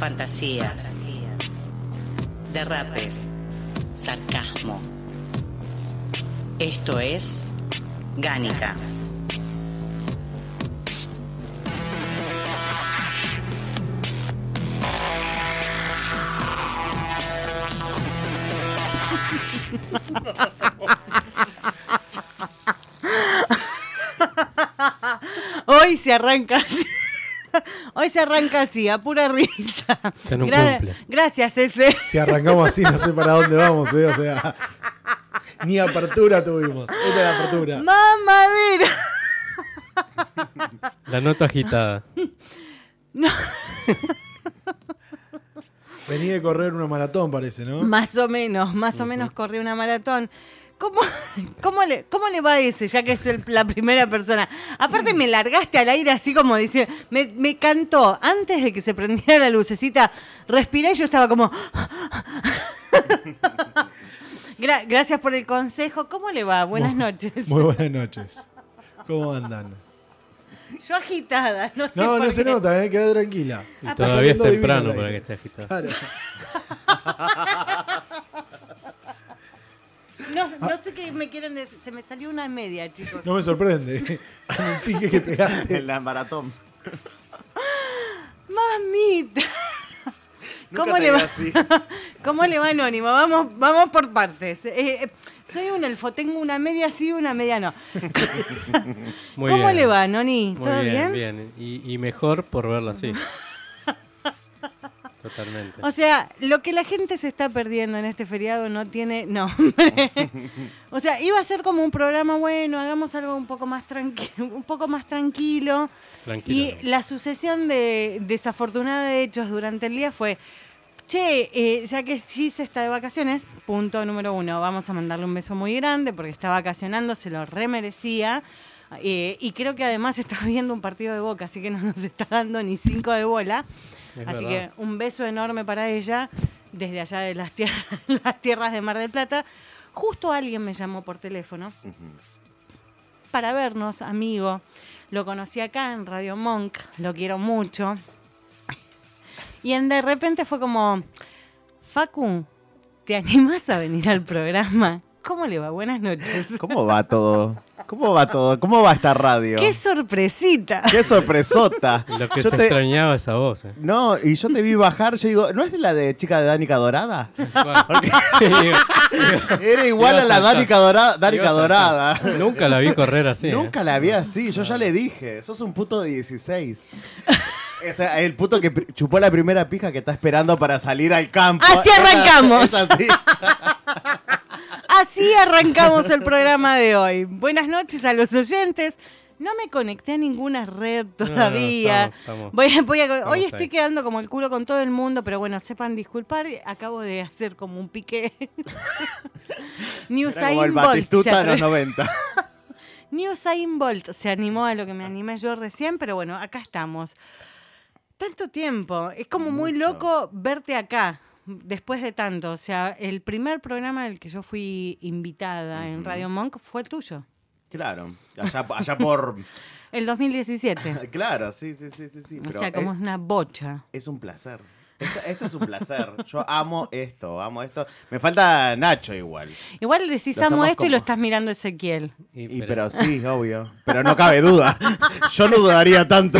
Fantasías, derrapes, sarcasmo. Esto es Gánica. Hoy se arranca. Hoy se arranca así, a pura risa. Que no Gra- cumple. gracias, ese. Si arrancamos así, no sé para dónde vamos, ¿eh? O sea, ni apertura tuvimos. Esta es la apertura. Mamadera. La nota agitada. Vení de correr una maratón, parece, ¿no? Más o menos, más o menos corrí una maratón. ¿Cómo, cómo, le, ¿Cómo le va a ese, ya que es el- la primera persona? Aparte me largaste al aire así como dice, me, me cantó antes de que se prendiera la lucecita, respiré y yo estaba como... Gra- gracias por el consejo. ¿Cómo le va? Buenas noches. Muy buenas noches. ¿Cómo andan? Yo agitada, no sé No, por no se nota, ¿eh? Queda tranquila. Y Ah, todavía es temprano para que esté agitado. Claro. No, no sé qué me quieren decir. Se me salió una media, chicos. No me sorprende. Con el pique que pegaste. En la maratón. Mamita. ¿Cómo le va? así. ¿Cómo le va Anónimo? Vamos, vamos por partes. Eh, eh, soy un elfo, tengo una media sí, una media no. Muy ¿Cómo bien. le va, Noni? Muy ¿Todo bien? bien, bien. Y, y mejor por verlo así. Totalmente. O sea, lo que la gente se está perdiendo en este feriado no tiene nombre. o sea, iba a ser como un programa bueno, hagamos algo un poco más tranquilo, un poco más tranquilo. Tranquilo. Y la sucesión de desafortunados hechos durante el día fue, che, eh, ya que Gis está de vacaciones, punto número uno, vamos a mandarle un beso muy grande porque está vacacionando, se lo remerecía. eh, y creo que además está viendo un partido de boca, así que no nos está dando ni cinco de bola. Es así verdad. que un beso enorme para ella desde allá de las tierras, las tierras de Mar del Plata. Justo alguien me llamó por teléfono para vernos, amigo. Lo conocí acá en Radio Monk, lo quiero mucho. Y en de repente fue como, Facu, ¿te animás a venir al programa? ¿Cómo le va? Buenas noches. ¿Cómo va todo? ¿Cómo va todo? ¿Cómo va esta radio? ¡Qué sorpresita! ¡Qué sorpresota! Lo que Yo se te- extrañaba esa voz. eh. No, y yo te vi bajar, yo digo, ¿no es la de chica de Danica Dorada? Era igual a la. Danica Dorada. Danica Dorada. Nunca la vi correr así. eh. Nunca la vi así, yo ya le dije, sos un puto de 16. O sea, el puto que chupó la primera pija que está esperando para salir al campo. Así arrancamos. Es así. Así arrancamos el programa de hoy. Buenas noches a los oyentes. No me conecté a ninguna red no, todavía. estamos- Voy a- voy a- estamos hoy estoy quedando como el culo con todo el mundo, pero bueno, sepan disculpar. Acabo de hacer como un pique. New Era como el Bolt. De los atre- 90. New Usain Bolt se animó a lo que me animé yo recién, pero bueno, acá estamos. Tanto tiempo. Es como muy loco verte acá después de tanto. O sea, el primer programa del que yo fui invitada en Radio Monk fue el tuyo. Claro, allá, allá por... El 2017. Claro, sí, sí, sí, sí. sí o pero sea, como es una bocha. es un placer. Esto, esto es un placer. Yo amo esto, amo esto. Me falta Nacho igual. Igual decís Lo amo esto y lo estás mirando Ezequiel. Y, Y, pero- pero sí, obvio. Pero no cabe duda. Yo no dudaría tanto.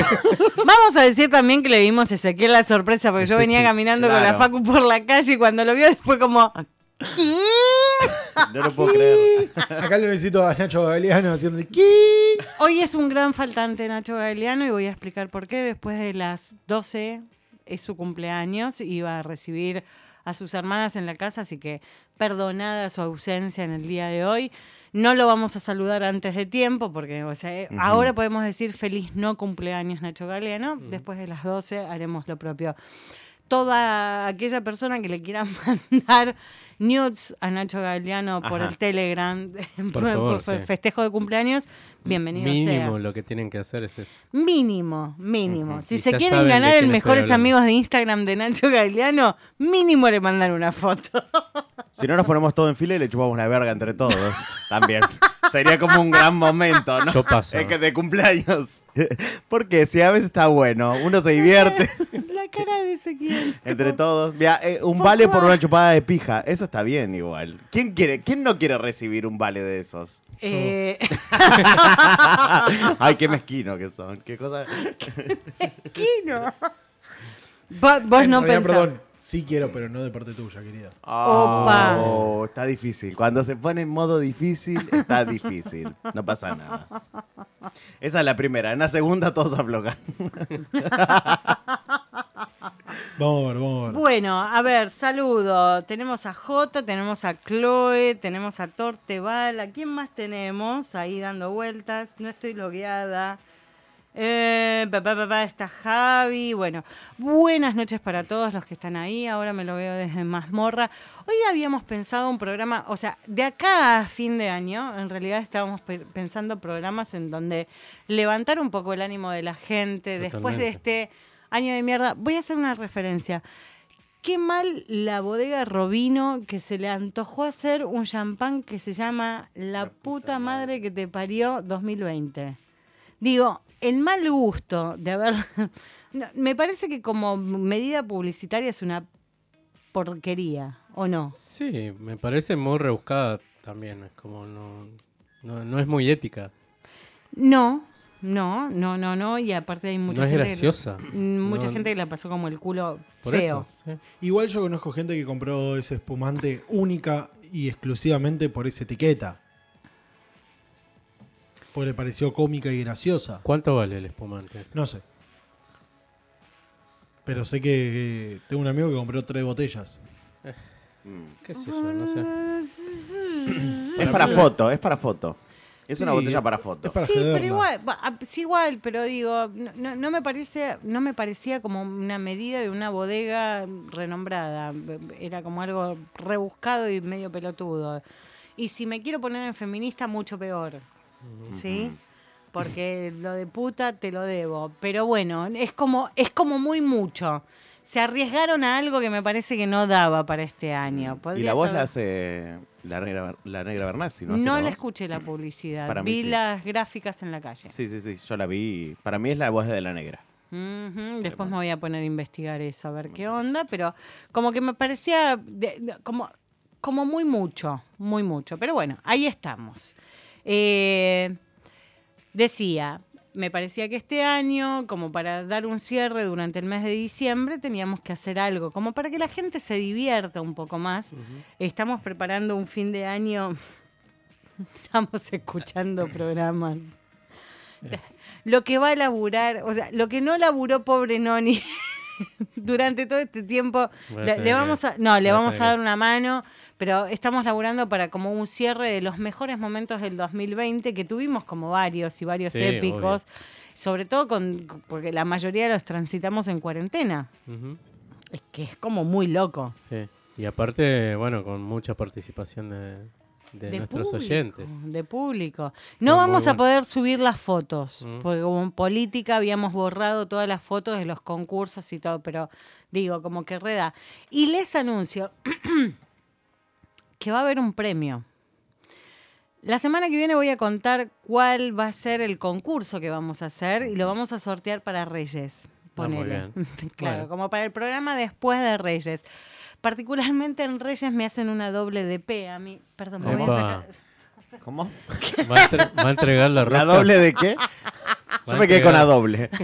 Vamos a decir también que le dimos a Ezequiel la sorpresa, porque yo venía caminando con la. Facu por la calle y cuando lo vio fue como... ¿Qué? No lo puedo creer. Acá lo necesito a Nacho Galeano haciendo el ki. Hoy es un gran faltante Nacho Galeano y voy a explicar por qué. Después de las 12 es su cumpleaños y va a recibir a sus hermanas en la casa, así que perdonada su ausencia en el día de hoy. No lo vamos a saludar antes de tiempo porque, o sea, eh, ahora podemos decir feliz no cumpleaños Nacho Galeano. Después de las 12 haremos lo propio. toda aquella persona que le quiera mandar nudes a Nacho Galeano por Ajá. el Telegram por, favor, por sí. festejo de cumpleaños, bienvenido Mínimo sea. lo que tienen que hacer es eso. Mínimo, mínimo. Si Y se quieren ganar el mejores amigos de Instagram de Nacho Galeano, mínimo le mandan una foto. Si no nos ponemos todo en fila y le chupamos la verga entre todos. También. Sería como un gran momento, ¿no? Yo paso. Es que de cumpleaños. Porque si a veces está bueno, uno se divierte La cara de Ezequiel. entre todos. Mira, eh, un vale por una chupada de pija. Eso está bien igual. ¿Quién quiere, quién no quiere recibir un vale de esos? Eh, Ay, qué mezquino que son. Qué cosa. Kino. Vos, vos no pensás. perdón, sí quiero, pero no de parte tuya, querida. Opa. Oh, está difícil. Cuando se pone en modo difícil, está difícil. No pasa nada. Esa es la primera. En la segunda todos aflojan. Vamos a ver, vamos a ver. Bueno, a ver, saludo. Tenemos a Jota, tenemos a Chloe, tenemos a Torteval. ¿A quién más tenemos ahí dando vueltas? No estoy logueada. Eh, pa, pa, pa, pa, está Javi. Bueno, buenas noches para todos los que están ahí. Ahora me lo veo desde Mazmorra. Hoy habíamos pensado un programa, o sea, de acá a fin de año, en realidad estábamos pe- pensando programas en donde levantar un poco el ánimo de la gente después de este año de mierda. Voy a hacer una referencia. Qué mal la bodega Robino que se le antojó hacer un champán que se llama La, puta madre que te parió 2020. Digo, el mal gusto de haber... No, me parece que como medida publicitaria es una porquería, ¿o no? Sí, me parece muy rebuscada también. Es como no, no, no es muy ética. No, no, no, no, no. Y aparte hay mucha no es gente... que- graciosa. Mm, Mucha No- gente que la pasó como el culo Por feo. eso. sí. Igual yo conozco gente que compró ese espumante única y exclusivamente por esa etiqueta. Porque le pareció cómica y graciosa. ¿Cuánto vale el espumante? ese? No sé. Pero sé que, tengo un amigo que compró tres botellas. ¿Qué sé yo? No sé. Es para foto, es para foto. Es Sí, una botella para foto. es para sí, pero igual, va, ah, sí, igual, pero digo, no, no- no me parece, no me parecía como una medida de una bodega renombrada. Era como algo rebuscado y medio pelotudo. Y si me quiero poner en feminista, mucho peor. ¿Sí? Porque lo de puta te lo debo. Pero bueno, es como, es como muy mucho. Se arriesgaron a algo que me parece que no daba para este año. Y la voz la hace la negra, la negra ¿no? No, la escuché la publicidad. Para mí Vi sí. las gráficas en la calle. Sí, sí, sí, yo la vi. Para mí es la voz de la negra. Después me voy a poner a investigar eso, a ver qué onda, pero como que me parecía de- de- como, como muy mucho, muy mucho. Pero bueno, ahí estamos. Eh, decía, me parecía que este año, como para dar un cierre durante el mes de diciembre, teníamos que hacer algo, como para que la gente se divierta un poco más. Estamos preparando un fin de año, estamos escuchando programas. Lo que va a laburar, o sea, lo que no laburó pobre Noni durante todo este tiempo, le, vamos a, no, le vamos a dar que- una mano, pero estamos laburando para como un cierre de los mejores momentos del 2020 que tuvimos como varios y varios Sí, épicos, sobre todo con porque la mayoría los transitamos en cuarentena, es que es como muy loco. Sí. Y aparte, bueno, con mucha participación de, de nuestros público, oyentes. De público. No vamos a poder subir las fotos, Mm. porque como en política habíamos borrado todas las fotos de los concursos y todo, pero digo, como que reda. Y les anuncio que va a haber un premio. La semana que viene voy a contar cuál va a ser el concurso que vamos a hacer y lo vamos a sortear para Reyes. Ah, Ponele. claro, Bueno. como para el programa después de Reyes. Particularmente en Reyes me hacen una doble DP a mí. Perdón, me voy a sacar. ¿Cómo? ¿Va a, entre- va a entregar la ¿La ropa? doble de qué? Yo a me quedé con la doble.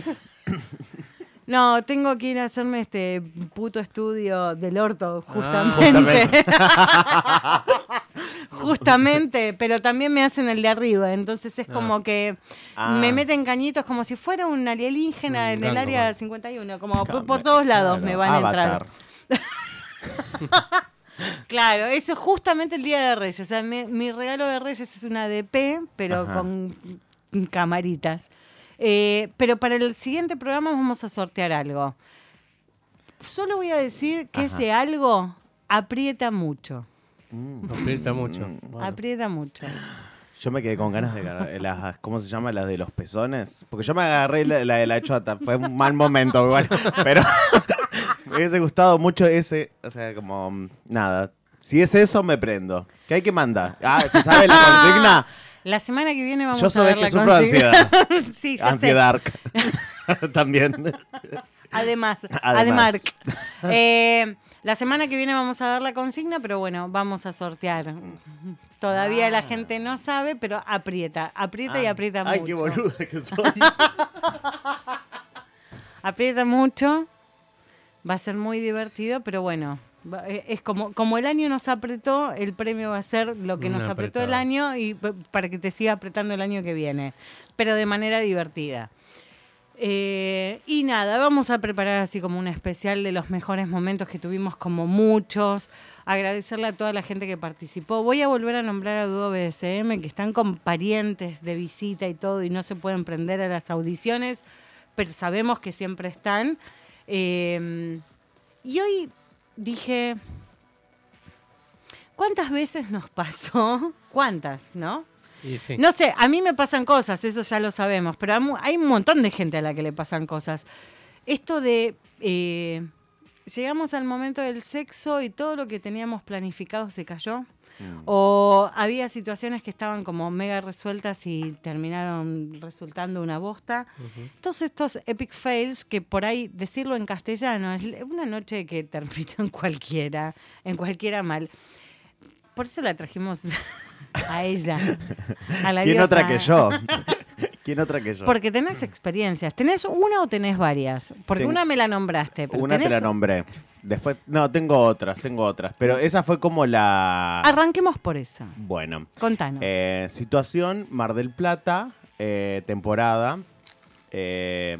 No, tengo que ir a hacerme este puto estudio del orto, Ah, justamente. Justamente, pero también me hacen el de arriba, entonces es Ah. como que Ah. me meten cañitos como si fuera un alienígena Un en el área man. 51, como por, todos lados me van a entrar. Avatar. Claro, eso es justamente el día de Reyes. O sea, mi, mi regalo de Reyes es una DP, pero Ajá. con camaritas. Eh, pero para el siguiente programa vamos a sortear algo. solo voy a decir que Ajá. ese algo aprieta mucho. Aprieta mucho. Mm. Bueno. Aprieta mucho. Yo me quedé con ganas de agarrar las, ¿cómo se llama? Las de los pezones. Porque yo me agarré la, la de la chota. Fue un mal momento igual. Pero me hubiese gustado mucho ese. O sea, como mm, nada. Si es eso, me prendo. ¿Qué hay que mandar? Ah, ¿se sabe la consigna? La semana que viene vamos Yo a ver la que sufro de consigna. ansiedad. sí, ya sé. Ansiedad. También. Además, Además. Eh, la semana que viene vamos a dar la consigna, pero bueno, vamos a sortear. Todavía la gente no sabe, pero aprieta, aprieta y aprieta Ah. Ay, mucho. qué boluda que soy. Aprieta mucho. Va a ser muy divertido, pero bueno, eh, es como, como el año nos apretó, el premio va a ser lo que nos apretó el año y para que te siga apretando el año que viene, pero de manera divertida. Eh, y nada, vamos a preparar así como un especial de los mejores momentos que tuvimos, como muchos. Agradecerle a toda la gente que participó. Voy a volver a nombrar a Duo BDSM, que están con parientes de visita y todo, y no se pueden prender a las audiciones, pero sabemos que siempre están. Eh, y hoy dije, ¿cuántas veces nos pasó? ¿Cuántas, no? Sí. No sé, a mí me pasan cosas, eso ya lo sabemos, pero hay un montón de gente a la que le pasan cosas. Esto de, eh, llegamos al momento del sexo y todo lo que teníamos planificado se cayó. O había situaciones que estaban como mega resueltas y terminaron resultando una bosta. Todos estos epic fails que por ahí decirlo en castellano es una noche que terminó en cualquiera, en cualquiera mal. Por eso la trajimos a ella. A la ¿Quién diosa. otra que yo? ¿Quién otra que yo? Porque tenés experiencias. ¿Tenés una o tenés varias? Porque una me la nombraste. Pero Una te la nombré. Después, no, tengo otras, tengo otras. Pero esa fue como la. Arranquemos por esa. Bueno. Contanos. Eh, situación, Mar del Plata, eh, temporada. Eh,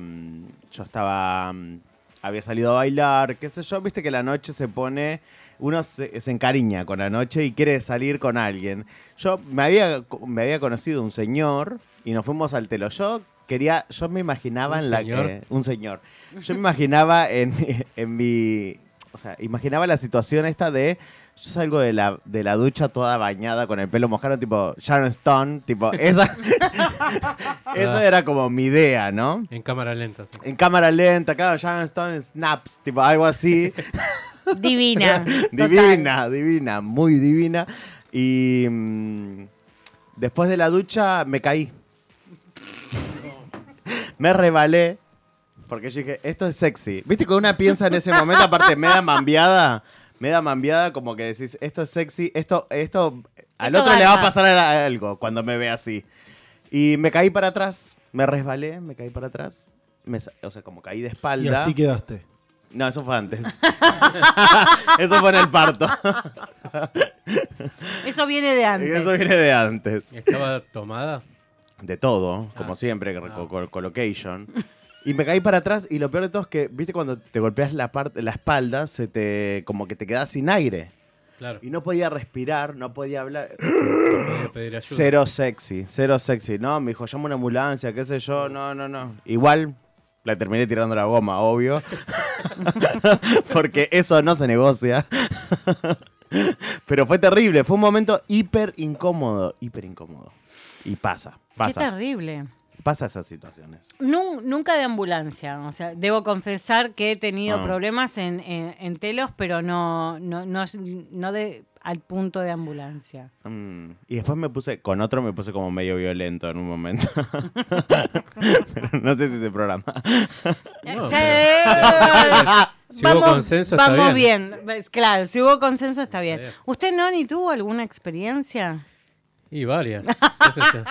yo estaba. mm, Había salido a bailar, qué sé yo. Viste que la noche se pone. Uno se, se encariña con la noche y quiere salir con alguien. Yo me había, me había conocido un señor y nos fuimos al telo. Yo quería. Yo me imaginaba ¿Un en la señor? que. Un señor. Yo me imaginaba en, en mi. O sea, imaginaba la situación esta de. Yo salgo de la, de la ducha toda bañada con el pelo mojado, tipo Sharon Stone, tipo, esa. Eso era como mi idea, ¿no? En cámara lenta. sí. En cámara lenta, claro, Sharon Stone snaps, tipo algo así. Divina. total. divina, divina, muy divina. Y mm, después de la ducha me caí. Me rebalé. Porque yo dije, esto es sexy. ¿Viste que una piensa en ese momento, aparte me da mambiada? Me da mambiada como que decís, esto es sexy, esto, esto, al Esto otro le va a pasar algo cuando me ve así. Y me caí para atrás, me resbalé, me caí para atrás. Me o sea, como caí de Y espalda. así quedaste. No, eso fue antes. eso fue en el parto. Eso viene de antes. Eso viene de antes. ¿Estaba tomada? De todo, como Ah, siempre, ah. co- co- colocation. Y me caí para atrás y lo peor de todo es que, viste, cuando te golpeas la parte, la espalda, se te, como que te quedas sin aire. Claro. Y no podía respirar, no podía hablar. Podía pedir ayuda. Cero sexy, cero sexy. No, me dijo, llama una ambulancia, qué sé yo. No, no, no. Igual la terminé tirando la goma, obvio. Porque eso no se negocia. Pero fue terrible, fue un momento hiper incómodo, hiper incómodo. Y pasa, Qué pasa, terrible. pasa esas situaciones. Nun- nunca de ambulancia. O sea, debo confesar que he tenido Ah. problemas en, en- en telos, pero no, no, no, no de, al punto de ambulancia. Mm, Y después me puse, con otro me puse como medio violento en un momento. Pero no sé si se programa. No, Si hubo consenso, está vamos bien. Ves, Claro, si hubo consenso está bien. bien. ¿Usted no ni tuvo alguna experiencia? Y varias. qué.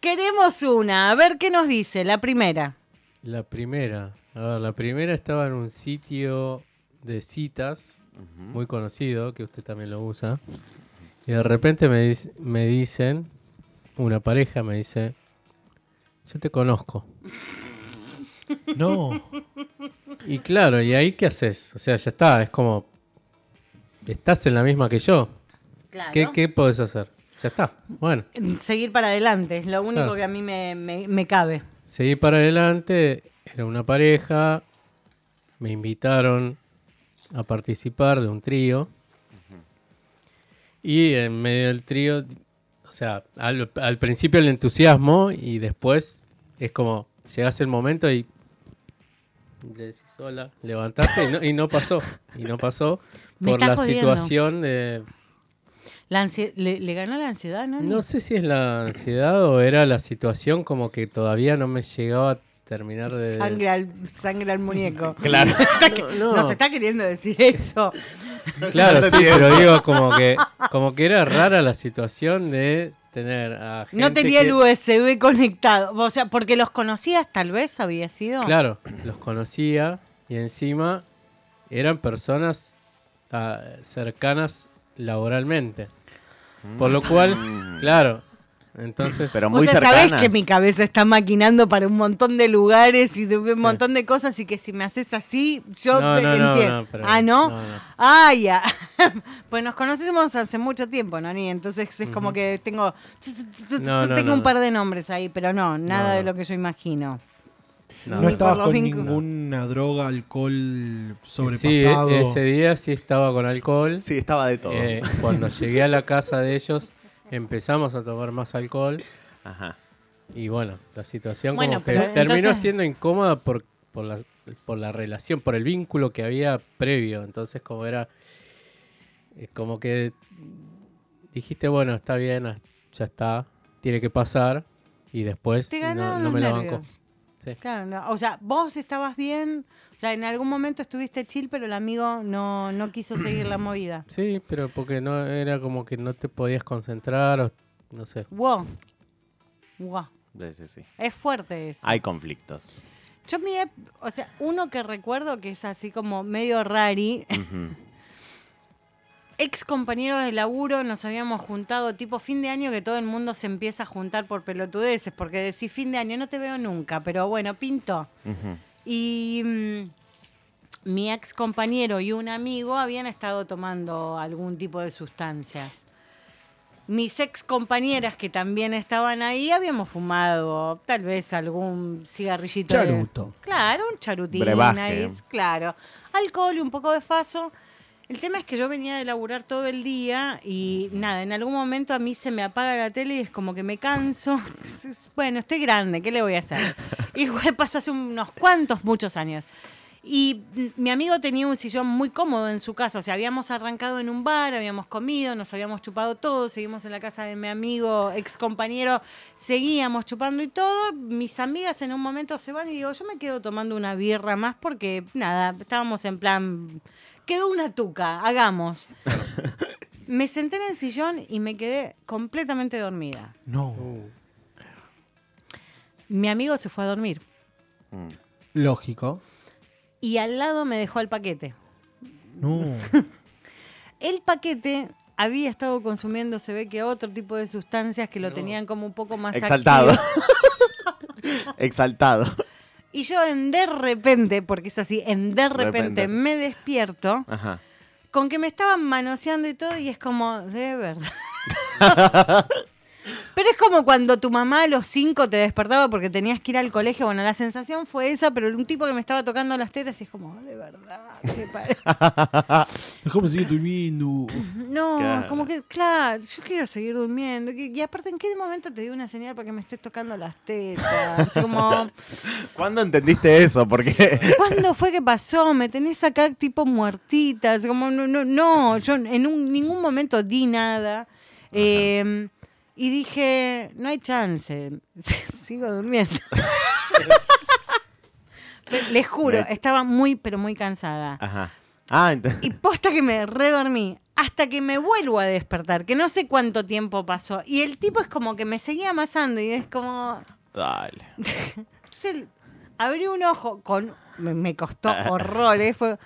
Queremos una. A ver qué nos dice. La primera. La primera. A ver, la primera estaba en un sitio de citas muy conocido, que usted también lo usa. Y de repente me, dic- me dicen, una pareja me dice, yo te conozco. No. Y claro, ¿y ahí qué haces? O sea, ya está, es como, estás en la misma que yo. Claro. ¿Qué, qué podés hacer? Ya está. Bueno, Seguir para adelante. Es lo único Claro. que a mí me, me- me cabe. seguí para adelante, era una pareja, me invitaron a participar de un trío. Y en medio del trío, o sea, al, al principio el entusiasmo y después es como, llegas el momento y le decís hola, levantaste y no, y no pasó. Y no pasó por la jodiendo. situación de... La ansie- le, le ganó la ansiedad, ¿no? No sé si es la ansiedad o era la situación como que todavía no me llegaba a terminar de... Sangre al, sangre al muñeco. Claro. No, no. Nos está queriendo decir eso. Claro, sí, pero digo como que, como que era rara la situación de tener a gente No tenía que- el USB conectado. O sea, porque los conocías, tal vez había sido. Claro, los conocía y encima eran personas ah, cercanas laboralmente. Por lo cual, claro, entonces... Pero O muy sea, cercanas. sabés que mi cabeza está maquinando para un montón de lugares y de un montón de cosas y que si me haces así, yo No, te no, entiendo. no, pero- ah, ¿no? no, no. Ah, ya. pues nos conocemos hace mucho tiempo, ¿no? Ni entonces es como que tengo No, no, tengo no, un no. par de nombres ahí, pero no, nada No, de lo que yo imagino. No, No, estabas con vínculos. ninguna droga, alcohol Sí, sobrepasado. e- ese día sí estaba con alcohol. Sí, estaba de todo. Eh, cuando llegué a la casa de ellos empezamos a tomar más alcohol Ajá. y bueno, la situación Bueno, como que terminó siendo incómoda por, por, la, por la relación, por el vínculo que había previo. Entonces como era eh, como que dijiste, bueno, está bien, ya está, tiene que pasar y después no, me la banco. Sí. Claro, no, o sea, vos estabas bien, o sea, en algún momento estuviste chill, pero el amigo no, no quiso seguir la movida. Sí, pero porque no era como que no te podías concentrar o no sé. Wow. Wow. Sí, sí, sí. Es fuerte eso. Hay conflictos. Yo mi o sea, uno que recuerdo que es así como medio rari. ex compañeros de laburo nos habíamos juntado tipo fin de año que todo el mundo se empieza a juntar por pelotudeces, porque decís fin de año no te veo nunca, pero bueno, pinto. Y mm, mi ex compañero y un amigo habían estado tomando algún tipo de sustancias. Mis ex compañeras que también estaban ahí habíamos fumado tal vez algún cigarrillito. de- Charuto. Claro, un charutín Brebaje. ahí, claro. Alcohol y un poco de faso. El tema es que yo venía de laburar todo el día y nada, en algún momento a mí se me apaga la tele y es como que me canso. Bueno, estoy grande, ¿qué le voy a hacer? Igual pasó hace unos cuantos, muchos años. Y mi amigo tenía un sillón muy cómodo en su casa, o sea, habíamos arrancado en un bar, habíamos comido, nos habíamos chupado todo, seguimos en la casa de mi amigo, ex compañero, seguíamos chupando y todo. Mis amigas en un momento se van y digo, yo me quedo tomando una birra más porque, nada, estábamos en plan, quedó una tuca, hagamos. me senté en el sillón y me quedé completamente dormida. No, Mi amigo se fue a dormir Mm. lógico. y al lado me dejó el paquete. No. El paquete había estado consumiendo, se ve que otro tipo de sustancias que lo tenían como un poco más Exaltado. Exaltado. Y yo en de repente, porque es así, en de repente, Repente. me despierto Ajá. con que me estaban manoseando y todo y es como, de verdad. Pero es como cuando tu mamá a los cinco te despertaba porque tenías que ir al colegio. Bueno, la sensación fue esa, pero un tipo que me estaba tocando las tetas y es como, de verdad, qué pa- Déjame seguir durmiendo. No, Claro. como que, claro, yo quiero seguir durmiendo. Y y aparte, ¿en qué momento te di una señal para que me estés tocando las tetas? Así como, ¿Cuándo entendiste eso? Porque ¿cuándo fue que pasó? Me tenés acá tipo muertita. Así como, no, no, no, yo en un- ningún momento di nada. Eh, y dije, no hay chance, sigo durmiendo. Les juro, estaba muy, pero muy cansada. Ajá. Ah, ent- Y posta que me redormí hasta que me vuelvo a despertar, que no sé cuánto tiempo pasó. Y el tipo es como que me seguía amasando y es como... Dale. Entonces abrí un ojo con... Me, me costó horrores. Fue,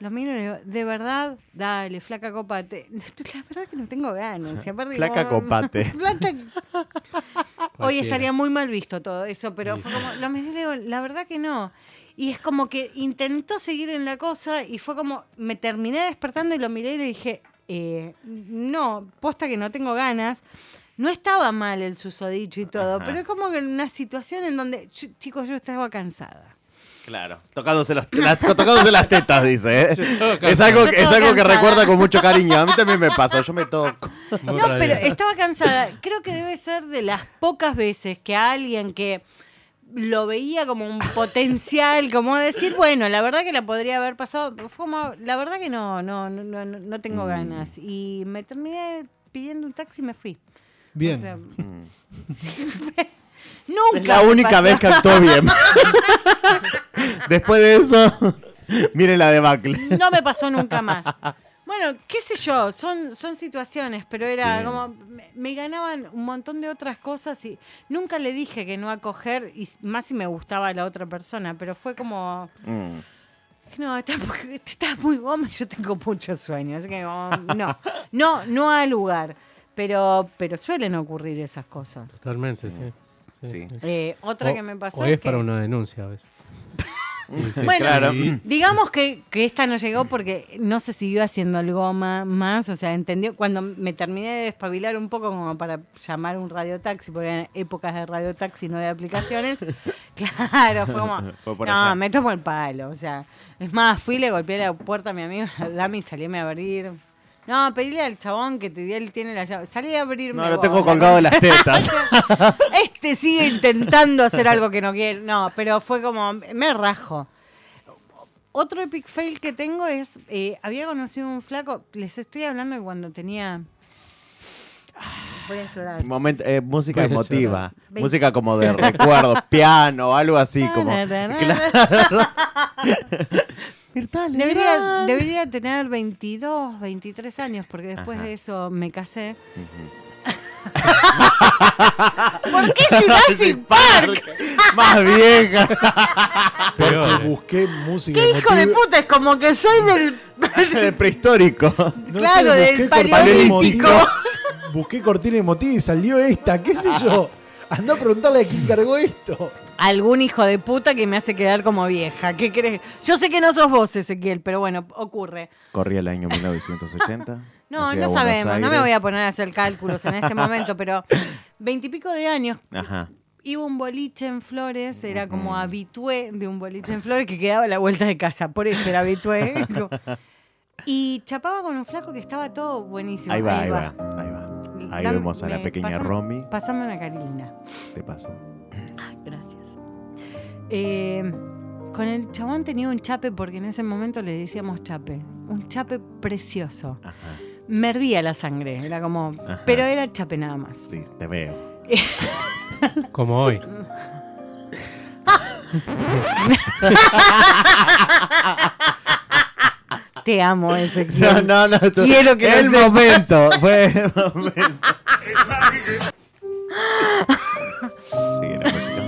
lo miro y le digo, de verdad, dale, flaca copate. La verdad que no tengo ganas. y aparte Flaca digo, copate. flaca- Hoy estaría muy mal visto todo eso, pero fue como, lo miré y le digo, la verdad que no. Y es como que intentó seguir en la cosa y fue como, me terminé despertando y lo miré y le dije, eh, no, posta que no tengo ganas. No estaba mal el susodicho y todo, Ajá. pero es como que en una situación en donde, ch- chicos, yo estaba cansada. Claro, tocándose, las, tocándose las tetas, dice. ¿eh? Es algo, es algo que recuerda con mucho cariño. A mí también me pasa, yo me toco. Muy No, pero estaba cansada. Creo que debe ser de las pocas veces que alguien que lo veía como un potencial, como decir, bueno, la verdad que la podría haber pasado, fue como, la verdad que no, no, no, no, no tengo Mm. ganas. Y me terminé pidiendo un taxi y me fui. Bien. O sea, Mm. nunca. Es la única pasó. vez que actuó bien. Después de eso, mire la debacle. No me pasó nunca más. Bueno, qué sé yo, son, son situaciones, pero era Sí. como, me, me ganaban un montón de otras cosas y nunca le dije que no a coger, y más si me gustaba la otra persona, pero fue como, Mm. no, estás muy, estás muy goma y yo tengo mucho sueño, así que como, no, no, no al lugar, pero, pero suelen ocurrir esas cosas. Totalmente, sí. Sí, Sí. Eh, otra O- que me pasó o es es que... para una denuncia a veces. Sí. Bueno, Claro. digamos que, que esta no llegó porque no se siguió haciendo algo más, o sea, entendió, cuando me terminé de despabilar un poco como para llamar un radiotaxi, porque eran épocas de radiotaxi, no de aplicaciones, claro, fue como, Fue no, allá. me tomo el palo, o sea, es más, fui, le golpeé la puerta a mi amigo, dame y salíme a abrir. No, pedile al chabón que te, él tiene la llave. Salí a abrirme. No, lo tengo colgado de las tetas. Este sigue intentando hacer algo que no quiere. No, pero fue como, me rajo. Otro epic fail que tengo es, eh, había conocido un flaco, les estoy hablando de cuando tenía... Voy a llorar. Momento, eh, música emotiva. llorar. Música como de recuerdos, piano, algo así como. Claro. Debería, debería tener 22, 23 años, porque después Ajá. de eso me casé. ¿Por qué Jurassic Park? Más vieja. Porque eh. busqué música ¿Qué hijo de puta? Es como que soy del... Prehistórico. No claro, sé, del busqué cortina paleolítico. Busqué cortina emotiva y salió esta, qué sé yo. Anda a preguntarle a quién cargó esto. Algún hijo de puta que me hace quedar como vieja. ¿Qué crees? Yo sé que no sos vos, Ezequiel, pero bueno, ocurre. Corría el año 1980. No, no sabemos, no me voy a poner a hacer cálculos en este momento, pero veintipico de años. Ajá. Iba un boliche en Flores, era como Ujú. habitué de un boliche en Flores que quedaba a la vuelta de casa, por eso era habitué. y chapaba con un flaco que estaba todo buenísimo. Ahí va, ahí va, ahí va. Ahí Dame- vemos a la pequeña Romy. Pásame una carilina. Te paso. Eh, con el chabón tenía un chape porque en ese momento le decíamos chape. Un chape precioso. Ajá. Me hervía la sangre, era como. Ajá. Pero era chape nada más. Sí, te veo. Como hoy. Te amo, No, Ezequiel. no, no. tú- Quiero que lo el sepas. momento. Fue el momento. Sigue la música.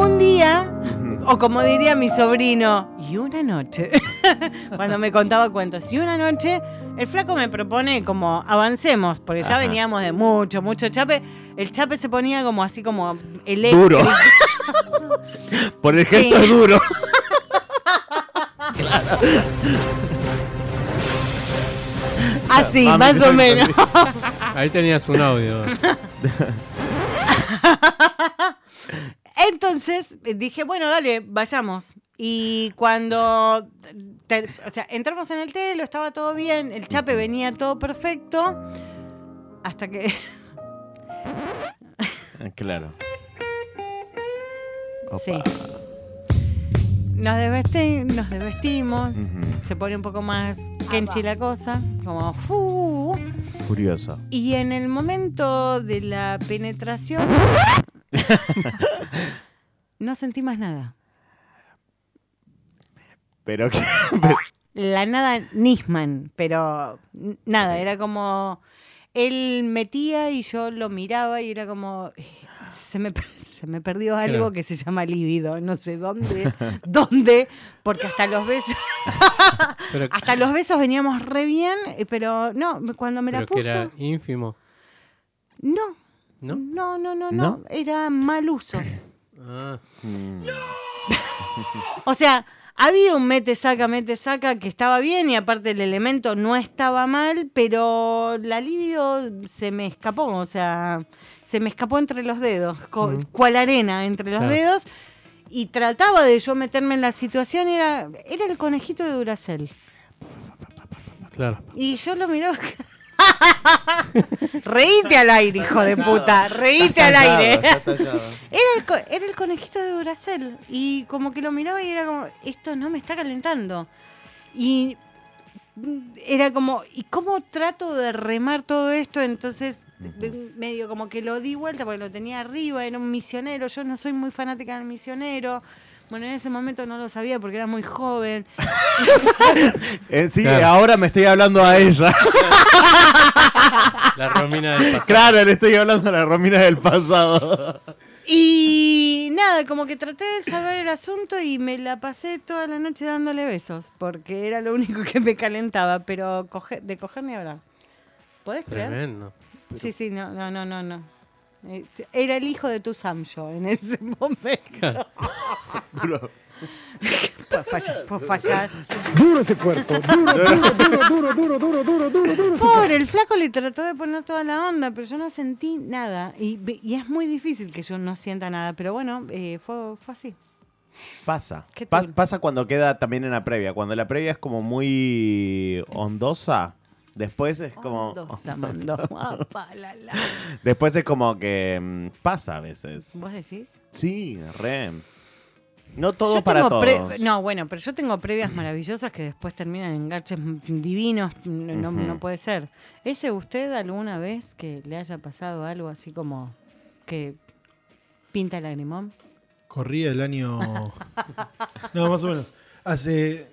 Un día, o como diría mi sobrino, y una noche, cuando me contaba cuentos, y una noche, el flaco me propone como avancemos, porque ya Ajá. veníamos de mucho, mucho chape. El chape se ponía como así como el Duro. Por el gesto Sí. es duro. Así, Mami, más o menos. Ahí tenías un audio. Entonces eh, dije, bueno, dale, vayamos. Y cuando te- o sea, entramos en el telo, estaba todo bien, el chape venía todo perfecto, hasta que Claro. Opa. Sí. nos, desvesti- nos desvestimos, se pone un poco más kenchi la cosa, como fu. Curioso. Y en el momento de la penetración no sentí más nada. Pero que. La nada Nisman, pero nada, era como él metía y yo lo miraba y era como eh, se me, se me perdió algo Claro. que se llama líbido, no sé dónde, dónde, porque hasta los besos, Pero, hasta los besos veníamos re bien, eh, pero no, cuando me la pero que era puso, ínfimo, no, ¿no? no, no, no, no, ¿No? era mal uso. Ah, Mm. O sea, había un mete saca, mete saca que estaba bien y aparte el elemento no estaba mal, pero la libido se me escapó, o sea, se me escapó entre los dedos, co- Ujú. cual arena entre los Claro. dedos. y trataba de yo meterme en la situación y era, era el conejito de Duracell. Claro. Y yo lo miraba. reíte al aire, hijo de puta. Reíte al aire. Era el, co- era el conejito de Duracell. Y como que lo miraba y era como, esto no me está calentando. Y era como, ¿y cómo trato de remar todo esto? Entonces, de- medio como que lo di vuelta porque lo tenía arriba, era un misionero. Yo no soy muy fanática del misionero. Bueno, en ese momento no lo sabía porque era muy joven. Eh, sí, Claro. ahora me estoy hablando a ella. La Romina del pasado. claro, le estoy hablando a la Romina del pasado. Y nada, como que traté de salvar el asunto y me la pasé toda la noche dándole besos, porque era lo único que me calentaba, pero coge- de coger ni hablar. ¿Podés creer? Tremendo. Sí, sí, no, no, no, no. no. Era el hijo de tu Samjo en ese momento. Duro. Por fallar. Duro ese cuerpo. Duro, duro, duro, duro, duro, duro, duro, duro. Pobre, el flaco le trató de poner toda la onda, pero yo no sentí nada. Y, es muy difícil que yo no sienta nada, pero bueno, fue, fue así. Pasa. Pa pasa cuando queda también en la previa. Cuando la previa es como muy ondosa después es como. La, la. Después es como que mm, pasa a veces. ¿Vos decís? Sí, re. No todo Yo para todos. pre- no, bueno, pero yo tengo previas maravillosas que después terminan en enganches divinos. No, no puede ser. ¿Ese usted alguna vez que le haya pasado algo así como que pinta el lagrimón? Corría el año. No, más o menos. Hace.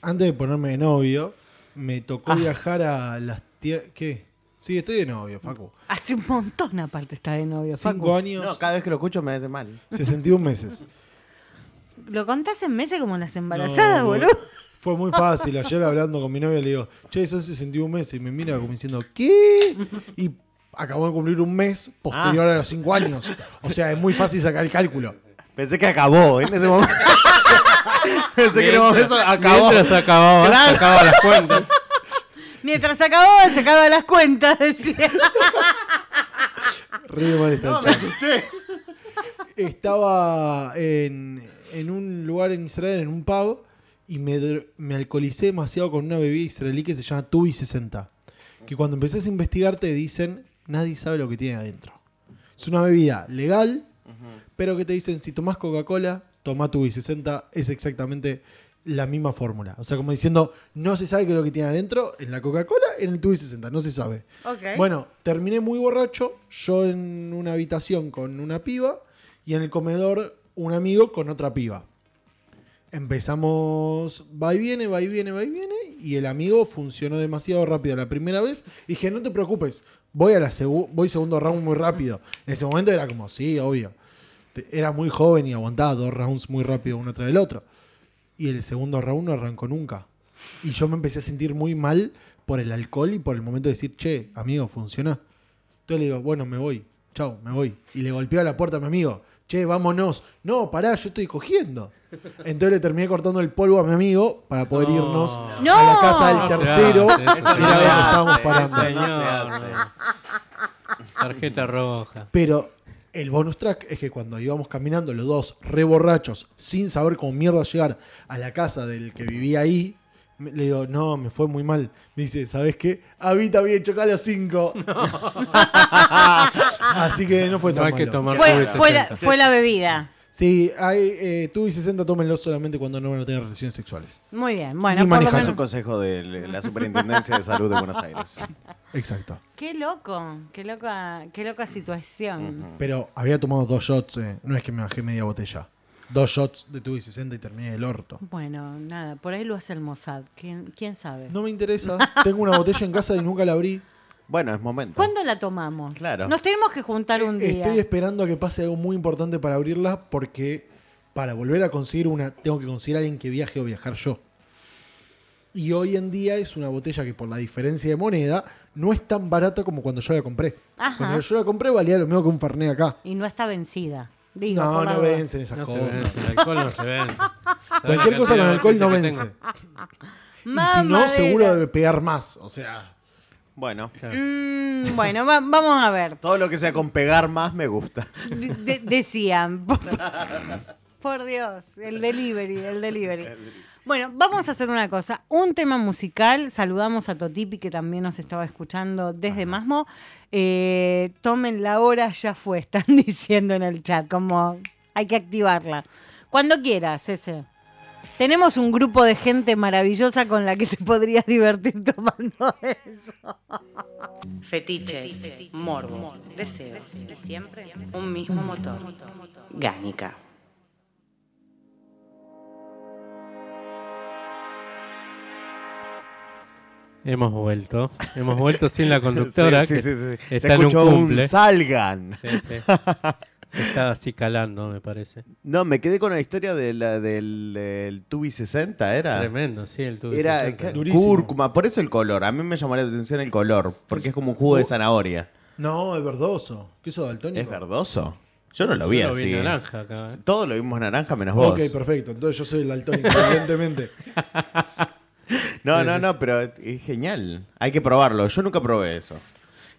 Antes de ponerme de novio, me tocó viajar a las tierras. ¿Qué? Sí, estoy de novio, Facu. Hace un montón aparte está de novio. Cinco Facu. años, No, cada vez que lo escucho me hace mal. 61 meses. Lo contás en meses como las embarazadas, No, boludo. Fue muy fácil. Ayer hablando con mi novia le digo, che, son 61 meses. Y me mira como diciendo, ¿qué? Y acabó de cumplir un mes posterior a los 5 años. O sea, es muy fácil sacar el cálculo. Pensé que acabó en ese momento. Pensé que acabó. Mientras acababa, Claro. sacaba las cuentas. Mientras acababa, sacaba las cuentas, decía. Re mal está chavo. Estaba en, en un lugar en Israel, en un pub, y me alcoholicé demasiado con una bebida israelí que se llama Tubi 60. Que cuando empezás a investigar te dicen, nadie sabe lo que tiene adentro. Es una bebida legal, pero que te dicen, si tomás Coca-Cola, toma Tubi 60, es exactamente la misma fórmula. O sea, como diciendo, no se sabe qué es lo que tiene adentro en la Coca-Cola, en el Tubi 60, no se sabe. Bueno, terminé muy borracho, yo en una habitación con una piba y en el comedor un amigo con otra piba. Empezamos, va y viene, va y viene, va y viene, y el amigo funcionó demasiado rápido la primera vez. Y dije, no te preocupes, voy a la segu- voy segundo round muy rápido. En ese momento era como, sí, obvio. Era muy joven y aguantaba dos rounds muy rápido uno tras el otro. Y el segundo round no arrancó nunca. Y yo me empecé a sentir muy mal por el alcohol y por el momento de decir, che, amigo, funciona. Entonces le digo, bueno, me voy. Chau, me voy. Y le golpeo a la puerta a mi amigo. Che, vámonos. No, pará, yo estoy cogiendo. Entonces le terminé cortando el polvo a mi amigo para poder No. irnos No. a la casa del No tercero, que era donde estábamos parando. señor. No se hace. Tarjeta roja. Pero el bonus track es que cuando íbamos caminando los dos re borrachos, sin saber cómo mierda llegar a la casa del que vivía ahí, me- le digo, no, me fue muy mal. Me dice, ¿sabes qué? Habita bien, chocá a los cinco. Así que no fue tan No hay que tomar Fue, Tubi fue, la, 60. fue la bebida. Sí, hay, eh, tú y 60 tómenlo solamente cuando no van a tener relaciones sexuales. Muy bien. Bueno, Ni por lo manejar. Es un menos. consejo de la Superintendencia de Salud de Buenos Aires. Exacto. Qué loco. Qué loca, qué loca situación. Pero había tomado dos shots, eh, no es que me bajé media botella. Dos shots de tu y 60 y terminé el orto. Bueno, nada, por ahí lo hace el Mossad. ¿Quién, quién sabe? No me interesa. Tengo una botella en casa y nunca la abrí. Bueno, es momento. ¿Cuándo la tomamos? Claro. Nos tenemos que juntar un día. Estoy esperando a que pase algo muy importante para abrirla porque para volver a conseguir una tengo que conseguir a alguien que viaje o viajar yo. Y hoy en día es una botella que por la diferencia de moneda no es tan barata como cuando yo la compré. Ajá. Cuando yo la compré valía lo mismo que un Fernet acá. Y no está vencida. Digo, no, no vencen esas No cosas. vence, el alcohol no se vence. ¿Sabes Cualquier cosa con alcohol no vence. Y si no, seguro debe pegar más. O sea, Bueno. Mm, bueno, va- vamos a ver. todo lo que sea con pegar más me gusta. De- de- decían. Por Dios, el delivery, el delivery. Bueno, vamos a hacer una cosa. Un tema musical. Saludamos a Totipi, que también nos estaba escuchando desde Masmo. Eh, tomen la hora, ya fue, están diciendo en el chat. Como hay que activarla. Cuando quieras, ese. Tenemos un grupo de gente maravillosa con la que te podrías divertir tomando eso. Fetiches, morbo, deseos. Siempre un mismo motor. Gánica. Hemos vuelto. Hemos vuelto sin la conductora. Sí, que sí, sí, sí. Se Está en un cumple. salgan. Sí, sí. Se está así calando, me parece. No, me quedé con la historia de la- del, del Tubi 60, ¿era? Tremendo, sí, el tubo. Era 60. ca- Durísimo. cúrcuma, por eso el color. A mí me llamó la atención el color, porque es como un jugo de zanahoria. No, es verdoso. ¿Qué eso, daltónico? ¿Es verdoso? Yo no lo vi Yo lo así. naranja acá. ¿eh? Todos lo vimos naranja menos vos. Ok, perfecto. Entonces yo soy el daltónico, evidentemente. No, no, no, pero es genial. Hay que probarlo. Yo nunca probé eso.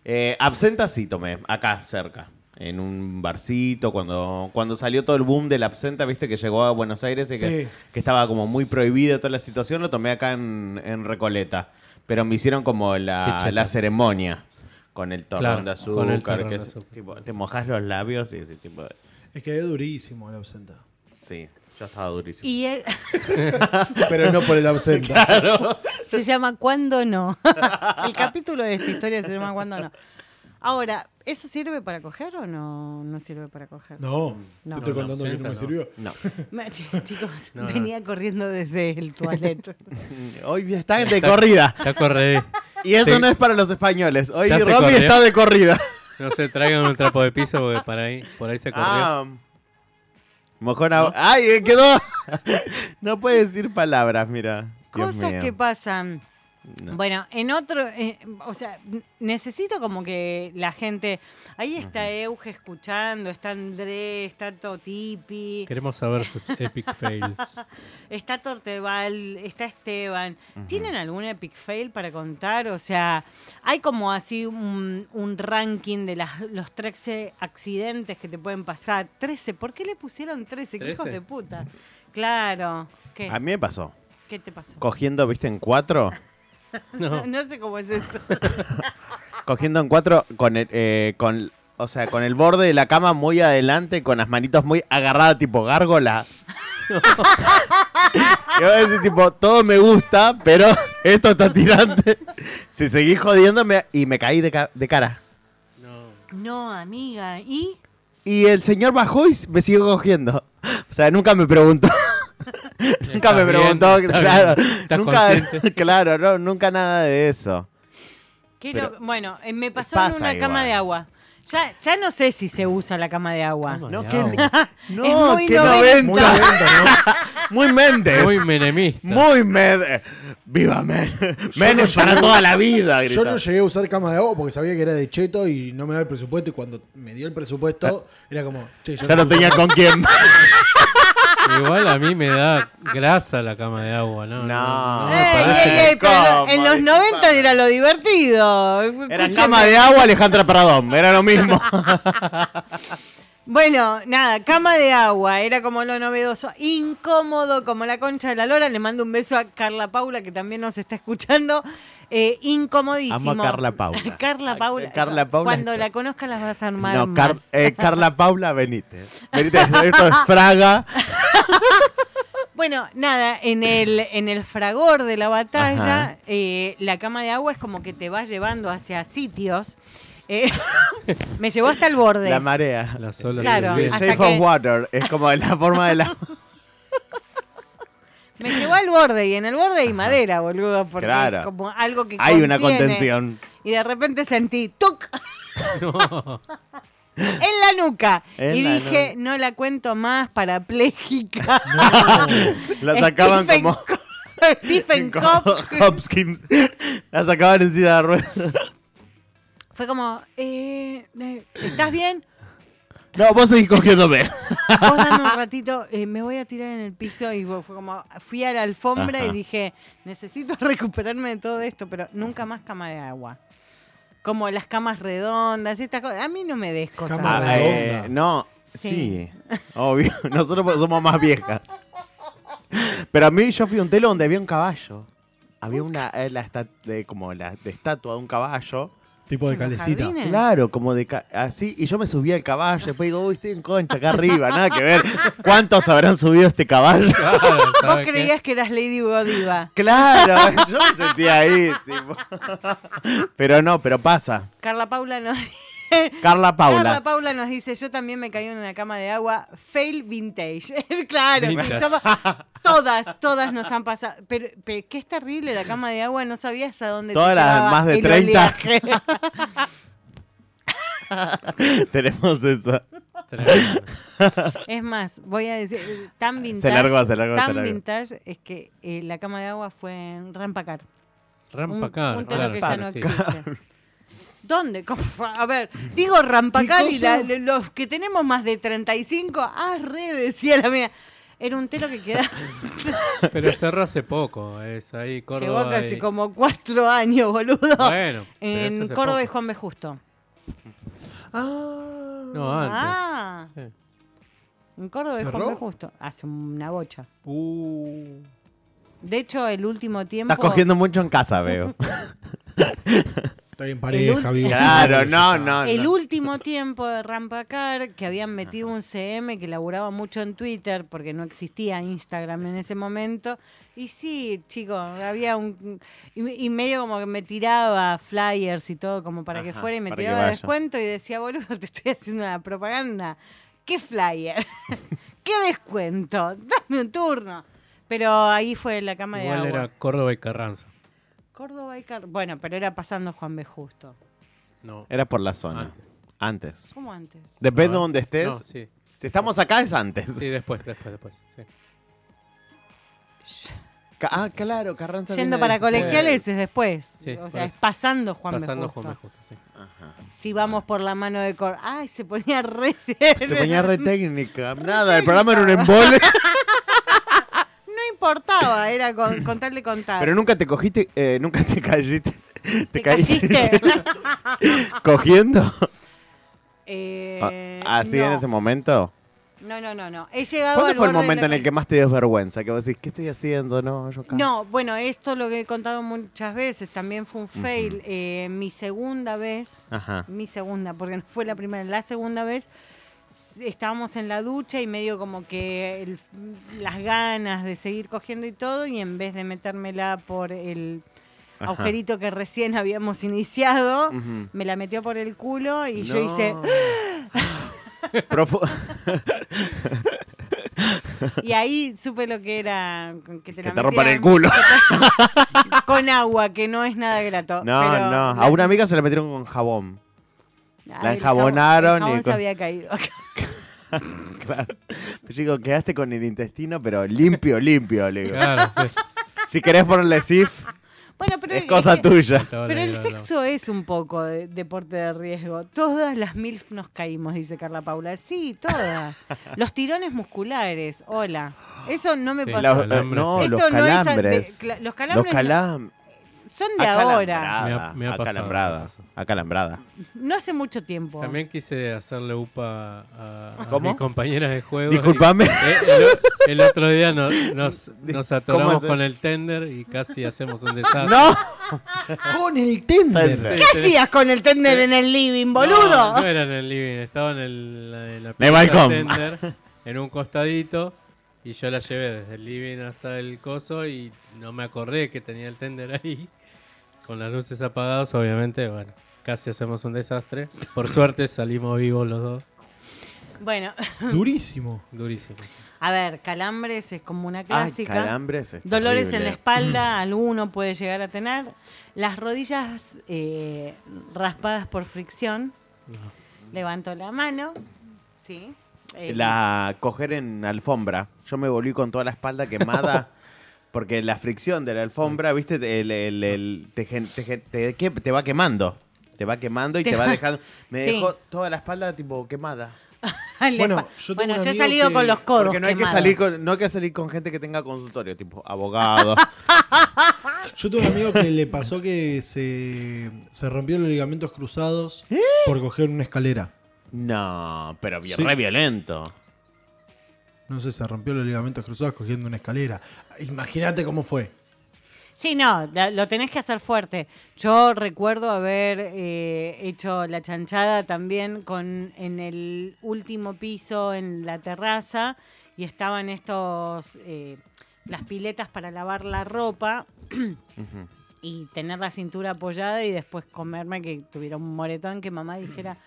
Eh, absenta sí tomé, acá cerca. En un barcito, cuando, cuando salió todo el boom de la absenta, viste que llegó a Buenos Aires y que, Sí. que estaba como muy prohibida toda la situación, lo tomé acá en, en Recoleta. Pero me hicieron como la, la ceremonia con el torrón Claro, de azúcar. con el torrón que de es- azúcar. tipo, te mojas los labios y ese tipo de- Es que es durísimo el absenta. Sí, yo estaba durísimo. Y él Pero no por el absenta. se llama Cuando no. El capítulo de esta historia se llama Cuando no. Ahora, ¿eso sirve para coger o no, no sirve para coger? No, No. te estoy No, contando que no me no. sirvió. No. Chicos, No, no. venía corriendo desde el toilet. Hoy está de corrida. Está corre. Y esto Sí. no es para los españoles. Hoy corrió. está de corrida. No se traigan un trapo de piso porque para ahí, por ahí se corrió. Ah, mojón a- ¡Ay, quedó! no puede decir palabras, mira. Dios Cosas mío. que pasan. No. Bueno, en otro, eh, o sea, necesito como que la gente, ahí está Euge escuchando, está Andrés, está Totipi, Queremos saber sus epic fails. está Torteval, está Esteban. ¿Tienen algún epic fail para contar? O sea, hay como así un, un ranking de las, los 13 accidentes que te pueden pasar. 13, ¿por qué le pusieron 13? ¿Qué hijos 13? de puta? Claro. ¿Qué? A mí me pasó. ¿Qué te pasó? Cogiendo, viste, en cuatro. No. No sé cómo es eso. Cogiendo en cuatro con el, eh, con, o sea, con el borde de la cama muy adelante, con las manitos muy agarradas, tipo gárgola. Yo voy a decir, tipo, todo me gusta, pero esto está tirante. Si seguí jodiéndome y me caí de, ca- de cara. No. No, amiga. ¿Y? Y el señor bajó y me siguió cogiendo. O sea, nunca me preguntó. Nunca me bien, preguntó, claro. bien. Nunca, claro, no, nunca nada de eso. Qué Pero- lo- bueno, eh, me pasó en una cama de agua. Ya, ya no sé si se usa la cama de agua. No, que-. No, Es muy que noventa. Muy 90. lenta, Muy Méndez. Muy menemista. Muy Méndez. ¡Viva Méndez! Méndez para toda la vida, ¿no? Yo no llegué a usar cama de agua porque sabía que era de cheto y no me daba el presupuesto. Y cuando me dio el presupuesto, era como, che, yo Ya no tenía con quién. Igual a mí me da grasa la cama de agua, ¿no? No. me Ey, parece ey, ey, pero ¿Cómo? en los Disculpame. 90 era lo divertido. Era cama de agua Alejandra Pradón. Era lo mismo. Bueno, nada, cama de agua, era como lo novedoso, incómodo como la concha de la lora. Le mando un beso a Carla Paula, que también nos está escuchando. Eh, incomodísimo. Amo a Carla Paula. Carla Paula. Carla Paula Cuando está- la conozcas las vas a armar No, más. Eh, Carla Paula Benítez. Benítez, esto es Fraga. Bueno, nada, en el, en el fragor de la batalla, eh, la cama de agua es como que te va llevando hacia sitios. Eh, me llevó hasta el borde. La marea. Las olas Claro, The shape que- of water. Es como la forma de la... Me llevó al borde y en el borde hay madera, boludo, porque Claro. es como algo que Hay una contención. Y de repente sentí ¡tuc! No. en la nuca. En y la dije, no la cuento más, parapléjica. La sacaban Stephen como... Co- Stephen. Hopkins. La sacaban encima de la rueda. Fue como, eh, eh, ¿estás bien? No, vos seguís cogiéndome. Vos dame un ratito, eh, me voy a tirar en el piso y fue como, fui a la alfombra Ajá. y dije, necesito recuperarme de todo esto, pero nunca más cama de agua. como las camas redondas, estas cosas. A mí no me des cosas. Cama Ah, eh, no, Sí. sí. obvio. Nosotros somos más viejas. Pero a mí yo fui a un telo donde había un caballo. Había una, eh, la como la de estatua de un caballo. Tipo de ¿En los calecita. jardines? Claro, como de ca- así. Y yo me subí al caballo. Después digo, uy, estoy en concha acá arriba. Nada que ver. ¿Cuántos habrán subido este caballo? Claro, Vos creías que eras Lady Godiva. Claro, yo me sentía ahí. tipo. Pero no, pero pasa. Carla Paula nos Carla Paula. Carla Paula nos dice, yo también me caí en una cama de agua, fail vintage. claro, sí, somos- todas, todas nos han pasado. Pero, pero que es terrible la cama de agua, no sabías a dónde Todas te las más de el 30. oleaje. Tenemos eso. Tremendo. es más, voy a decir, tan vintage, largó, se largó, se tan largó. vintage es que eh, la cama de agua fue en Rampacar. Rampa Un, un telo claro, que ya no sí. existe. ¿Dónde? ¿Cómo? A ver, digo Rampacar ¿Qué y la- los que tenemos más de 35, ah, re, decía la mía. Era un telo que quedaba, Pero cerró hace poco. Es ahí llegó Córdoba. casi y- como cuatro años, boludo. Bueno, en hace Córdoba y poco. Juan B. Justo. Ah. No, antes. Ah, Sí. en Córdoba y Juan. B. Justo. Hace una bocha. Uh, De hecho, el último tiempo... Estás cogiendo mucho en casa, veo. Estoy en pareja, vivo. Claro, no, no. El no. último tiempo de Rampacar, que habían metido un CM que laburaba mucho en Twitter, porque no existía Instagram en ese momento. Y sí, chicos, había un. Y, y medio como que me tiraba flyers y todo, como para que fuera, y me tiraba descuento y decía, boludo, te estoy haciendo una propaganda. ¿Qué flyer? ¿Qué descuento? Dame un turno. Pero ahí fue la cama de igual agua. era Córdoba y Carranza. Córdoba y Car- Bueno, pero era pasando Juan B. Justo. No. Era por la zona. Antes. Antes. ¿Cómo antes? Depende de No, donde estés. No, sí. Si estamos acá es antes. Sí, después, después, después. sí. Ah, claro, Carranza. Yendo para después. colegiales es después. Sí, o sea, es pasando Juan Pasando B. Justo. Juan B. Justo, sí. Ajá. Si vamos por la mano de Cor. Ay, se ponía re. Se ponía re técnica. Nada, el programa era un embole. Importaba, era con, con tal de contar. Pero nunca te cogiste, eh, nunca te caíste. Te, ¿Te caíste cogiendo. Eh, Ah, ¿Así no. en ese momento? No, no, no, no. He llegado ¿Cuándo al fue el momento en el que más te dio vergüenza? Que vos decís, ¿qué estoy haciendo? No, yo acá. No, bueno, esto lo que he contado muchas veces, también fue un fail. Eh, mi segunda vez, Ajá. mi segunda, porque no fue la primera, la segunda vez estábamos en la ducha y medio como que el- las ganas de seguir cogiendo y todo, y en vez de metérmela por el Ajá. agujerito que recién habíamos iniciado, me la metió por el culo y yo hice... Y ahí supe lo que era que te, que la te rompan el culo. con agua, que no es nada grato. No, pero no. A una amiga se la metieron con jabón. La el enjabonaron jabón- el jabón y se había caído. Claro. Pues digo, quedaste con el intestino, pero limpio, limpio, le digo. Claro, sí. Si querés ponerle SIF, Bueno, pero es cosa que- tuya. Pero el sexo es un poco de deporte de riesgo. Todas las MILF nos caímos, dice Carla Paula. Sí, todas. Los tirones musculares, hola. Eso no me Sí, pasó. Calambres, no, sí. los Esto no es de- calambres. los calambres Los calam- Son de ahora, acalambrada, Me ha- me ha pasado, acalambrada, me ha pasado. acalambrada. no hace mucho tiempo. También quise hacerle upa a, a ¿Cómo? mis compañeras de juego. Disculpame. y- eh, el, el otro día no- nos, nos ¿Cómo atoramos hacer? con el tender y casi hacemos un desastre. ¡No! Con el tender. Sí, ¿Qué tenés- hacías con el tender en el living, boludo? No, no era en el living, estaba en el, la- en la balcón. tender, en un costadito. Y yo la llevé desde el living hasta el coso y no me acordé que tenía el tender ahí. Con las luces apagadas, obviamente, bueno, casi hacemos un desastre. Por suerte salimos vivos los dos. Bueno, Durísimo. Durísimo. a ver, calambres es como una Ay, clásica. calambres. es Dolores en la espalda, alguno puede llegar a tener. Las rodillas eh, raspadas por fricción. No. Levanto la mano. Sí. Eh, La coger en alfombra. Yo me volví con toda la espalda quemada. Porque la fricción de la alfombra, viste, el, el- el- te, te te va quemando. Te va quemando y Te te, va va- dejando. Me Sí. dejó toda la espalda tipo quemada. Bueno, yo tengo bueno, yo he salido que- con los codos Porque no hay, que salir con, no hay que salir con gente que tenga consultorio, tipo abogado. Yo tuve un amigo que le pasó que se, se rompió los ligamentos cruzados por coger una escalera. No, pero vi- Sí. re violento. No sé, se rompió los ligamentos cruzados cogiendo una escalera. Imagínate cómo fue. Sí, no, la- lo tenés que hacer fuerte. Yo recuerdo haber eh, hecho la chanchada también con en el último piso en la terraza y estaban estos eh, las piletas para lavar la ropa Ujú. y tener la cintura apoyada y después comerme que tuviera un moretón que mamá dijera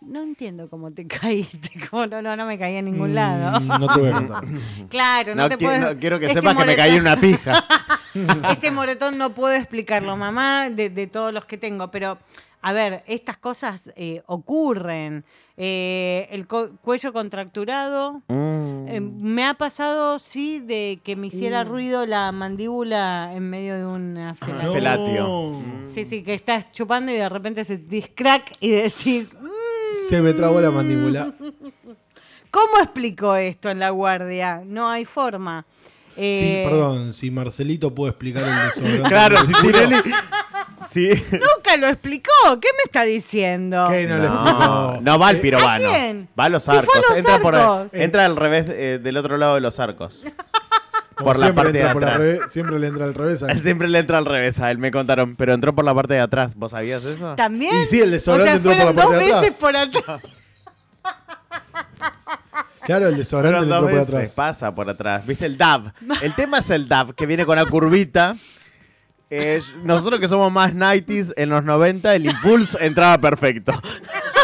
no entiendo cómo te caíste, como no, no, no me caí en ningún lado. Mm, No te voy a contar. Claro, no, No, te qui- puedo- no, quiero que este sepas que me caí en una pija. este moretón no puedo explicarlo, mamá, de, de todos los que tengo, pero a ver, estas cosas eh, ocurren. Eh, el co- cuello contracturado. Mm. eh, me ha pasado, sí, de que me hiciera Mm. ruido la mandíbula en medio de una felatio. Felatio. Sí, sí, que estás chupando y de repente se crack y decís, "Mm, Se me trabó la mandíbula. ¿cómo explico esto en la guardia? No hay forma. Sí, Eh, perdón, si Marcelito puede explicar el desodorante. Claro, si Tinelli. Sí. Nunca lo explicó. ¿Qué me está diciendo? ¿Qué no, explicó? va al Eh, pirobano. ¿A quién? Va a los Si fue a arcos. los entra, por- arcos. entra al revés, eh, del otro lado de los arcos. como por la parte de atrás. revés, siempre le entra al revés. a- Siempre le entra al revés a él, me contaron. Pero entró por la parte de atrás. ¿Vos sabías eso? ¿También? Y sí, el desodorante o sea, entró por la parte dos de atrás. veces por atrás. Claro, el desodorante entró por veces, atrás. pasa por atrás. ¿Viste el DAB? El tema es el DAB, que viene con la curvita. Eh, nosotros que somos más 90s, en los 90 el impulso entraba perfecto.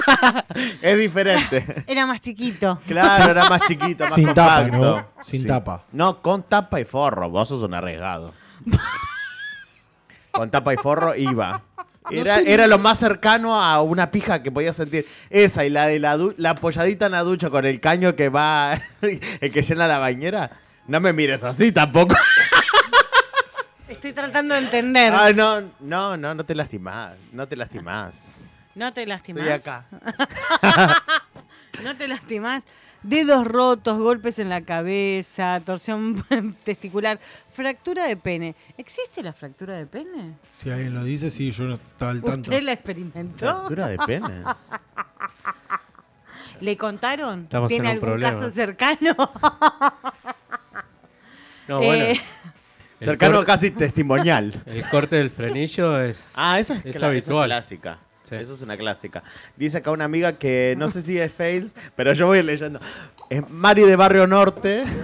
es diferente. Era más chiquito. Claro, era más chiquito, más Sin tapa. ¿no? Sin tapa. No, con tapa y forro. Vos sos un arriesgado. con tapa y forro iba. Era, era lo más cercano a una pija que podías sentir. Esa y la de la, la apoyadita en la ducha con el caño que va, el que llena la bañera. No me mires así tampoco. Estoy tratando de entender. Ay, no, no, no, no te lastimás. No te lastimás. no te lastimas. Estoy acá. No te lastimas. Dedos rotos, golpes en la cabeza, torsión testicular, fractura de pene. ¿Existe la fractura de pene? Si alguien lo dice, sí, yo no estaba al tanto. ¿Usted la experimentó? Fractura de penes. ¿Le contaron? Estamos ¿Tiene en un algún problema. caso cercano? No, bueno. Eh, Cercano corte- casi testimonial. El corte del frenillo es. Ah, esa es, Es esa habitual. clásica. Sí. Eso es una clásica. Dice acá una amiga que no sé si es fails, pero yo voy leyendo. Es Mari de Barrio Norte.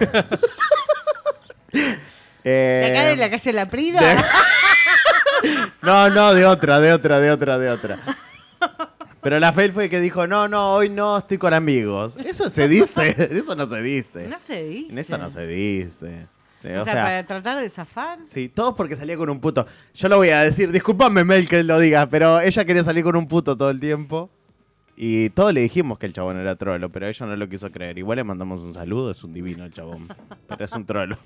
¿De acá de Eh, la calle La Prida? de- No, no, de otra, de otra, de otra, de otra. Pero la fail fue que dijo, no, no, hoy no estoy con amigos. Eso se dice, eso no se dice. No se dice. En eso no se dice. Eh, O, sea, para tratar de zafar. Sí, todos porque salía con un puto. Yo lo voy a decir, discúlpame Mel que lo diga, pero ella quería salir con un puto todo el tiempo. Y todos le dijimos que el chabón era trolo, pero ella no lo quiso creer. Igual le mandamos un saludo, es un divino el chabón. Pero es un trolo.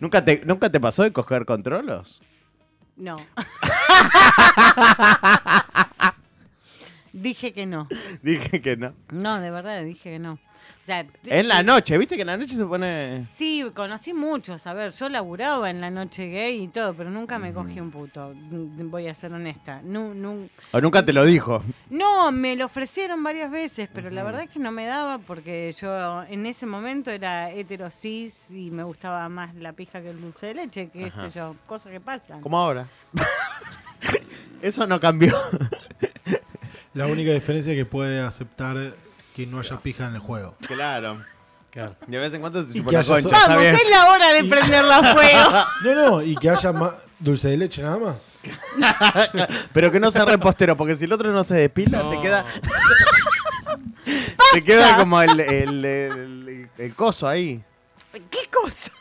¿Nunca te, ¿Nunca te pasó de coger con trolos? No. dije que no. Dije que no. No, de verdad, dije que no. O sea, En la noche, ¿viste que en la noche se pone. Sí, conocí muchos. A ver, yo laburaba en la noche gay y todo, pero nunca me cogí un puto. Mm, Voy a ser honesta. No, no, O nunca te lo dijo. no, me lo ofrecieron varias veces, pero la verdad es que no me daba porque yo en ese momento era heterosis y me gustaba más la pija que el dulce de leche, qué Ajá. sé yo, cosas que pasan. Como ahora. Eso no cambió. La única diferencia es que puede aceptar que no haya pija en el juego. Claro. Claro. De vez en cuando se Y chupa que una haya concha. so- está Vamos, bien. es la hora de prenderla a fuego. No, no, y que haya más dulce de leche nada más. Pero que no sea repostero, porque si el otro no se despila, No. te queda. te queda como el, el, el- el coso ahí. ¿Qué cosa?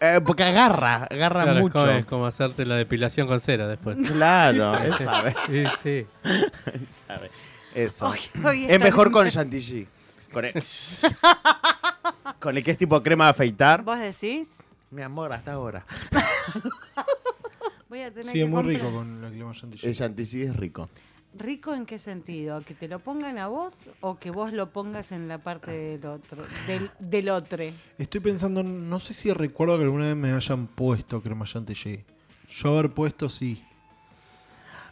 Eh, porque agarra, agarra Claro, es mucho. como, es como hacerte la depilación con cera después. Claro, él sabe, Sí, sí. él sabe. Eso. Hoy- hoy es está mejor bien. con chantilly. Con el, con el que es tipo crema de afeitar. ¿Vos decís? Mi amor, hasta ahora. Voy a tener Sí, que es muy comprar- rico con la clima chantilly. El chantilly es rico. ¿Rico en qué sentido? ¿Que te lo pongan a vos o que vos lo pongas en la parte del otro? Del, del otro. Estoy pensando, no sé si recuerdo que alguna vez me hayan puesto crema chantilly. Yo haber puesto sí.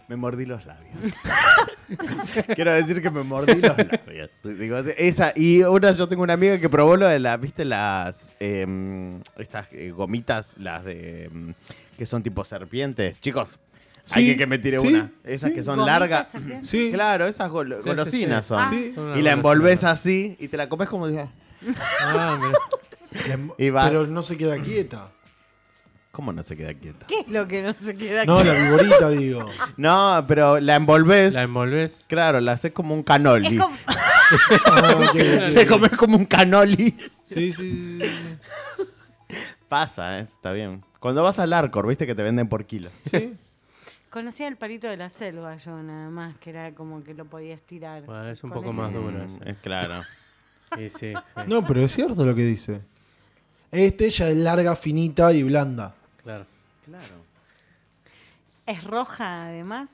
Me mordí los labios. Quiero decir que me mordí los labios. Digo, esa, y una, yo tengo una amiga que probó lo de las, ¿viste? Las, em, estas eh, gomitas, las de, em, que son tipo serpientes. Chicos, hay Sí, que que me tire sí, una. Esas que son largas. Sí. Claro, esas gol- golosinas sí. son. Ah. Sí. Son una Y la envolves así y te la comes como... dije, Ah, Y va- Pero no se queda quieta. ¿Cómo no se queda quieta? ¿Qué es lo que no se queda No, aquí? la viborita, digo. No, pero la envolves... La envolves. Claro, la haces como un canoli. Es como- Ah, Te comes como un canoli. Sí, sí, sí. Pasa, ¿eh? está bien. Cuando vas al Arcor, viste que te venden por kilos. Sí. Conocía el palito de la selva yo nada más, que era como que lo podías tirar. Bueno, es un poco ese- más duro Mm, ese. es claro. Sí, sí, sí. No, pero es cierto lo que dice. Este ya es larga, finita y blanda. Claro. Es roja además,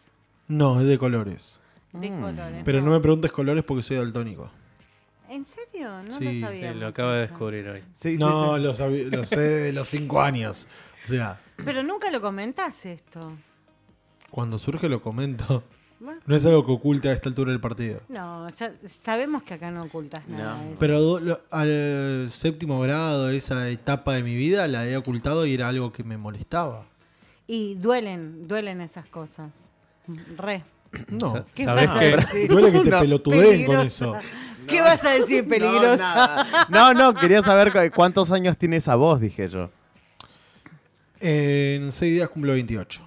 No, es de colores. de Mm. colores. Pero no me preguntes colores porque soy daltónico. ¿En serio? No Sí, lo Sí, sabía. lo acabo de descubrir hoy. Sí, No, sí. Lo, lo sé de los cinco años. O sea, Pero nunca lo comentás esto. cuando surge lo comento. Bueno, No es algo que oculte a esta altura del partido. No, ya sabemos que acá no ocultas nada. No. de eso. Pero do- lo- al séptimo grado, esa etapa de mi vida, la he ocultado y era algo que me molestaba. Y duelen, duelen esas cosas. Re. No. ¿Qué ¿Sabés vas a qué? decir? Duele que te No, pelotudeen con peligrosa. eso. ¿Qué vas a decir, No, peligrosa? No, no, quería saber cu- cuántos años tiene esa voz, dije yo. En seis días cumplo 28.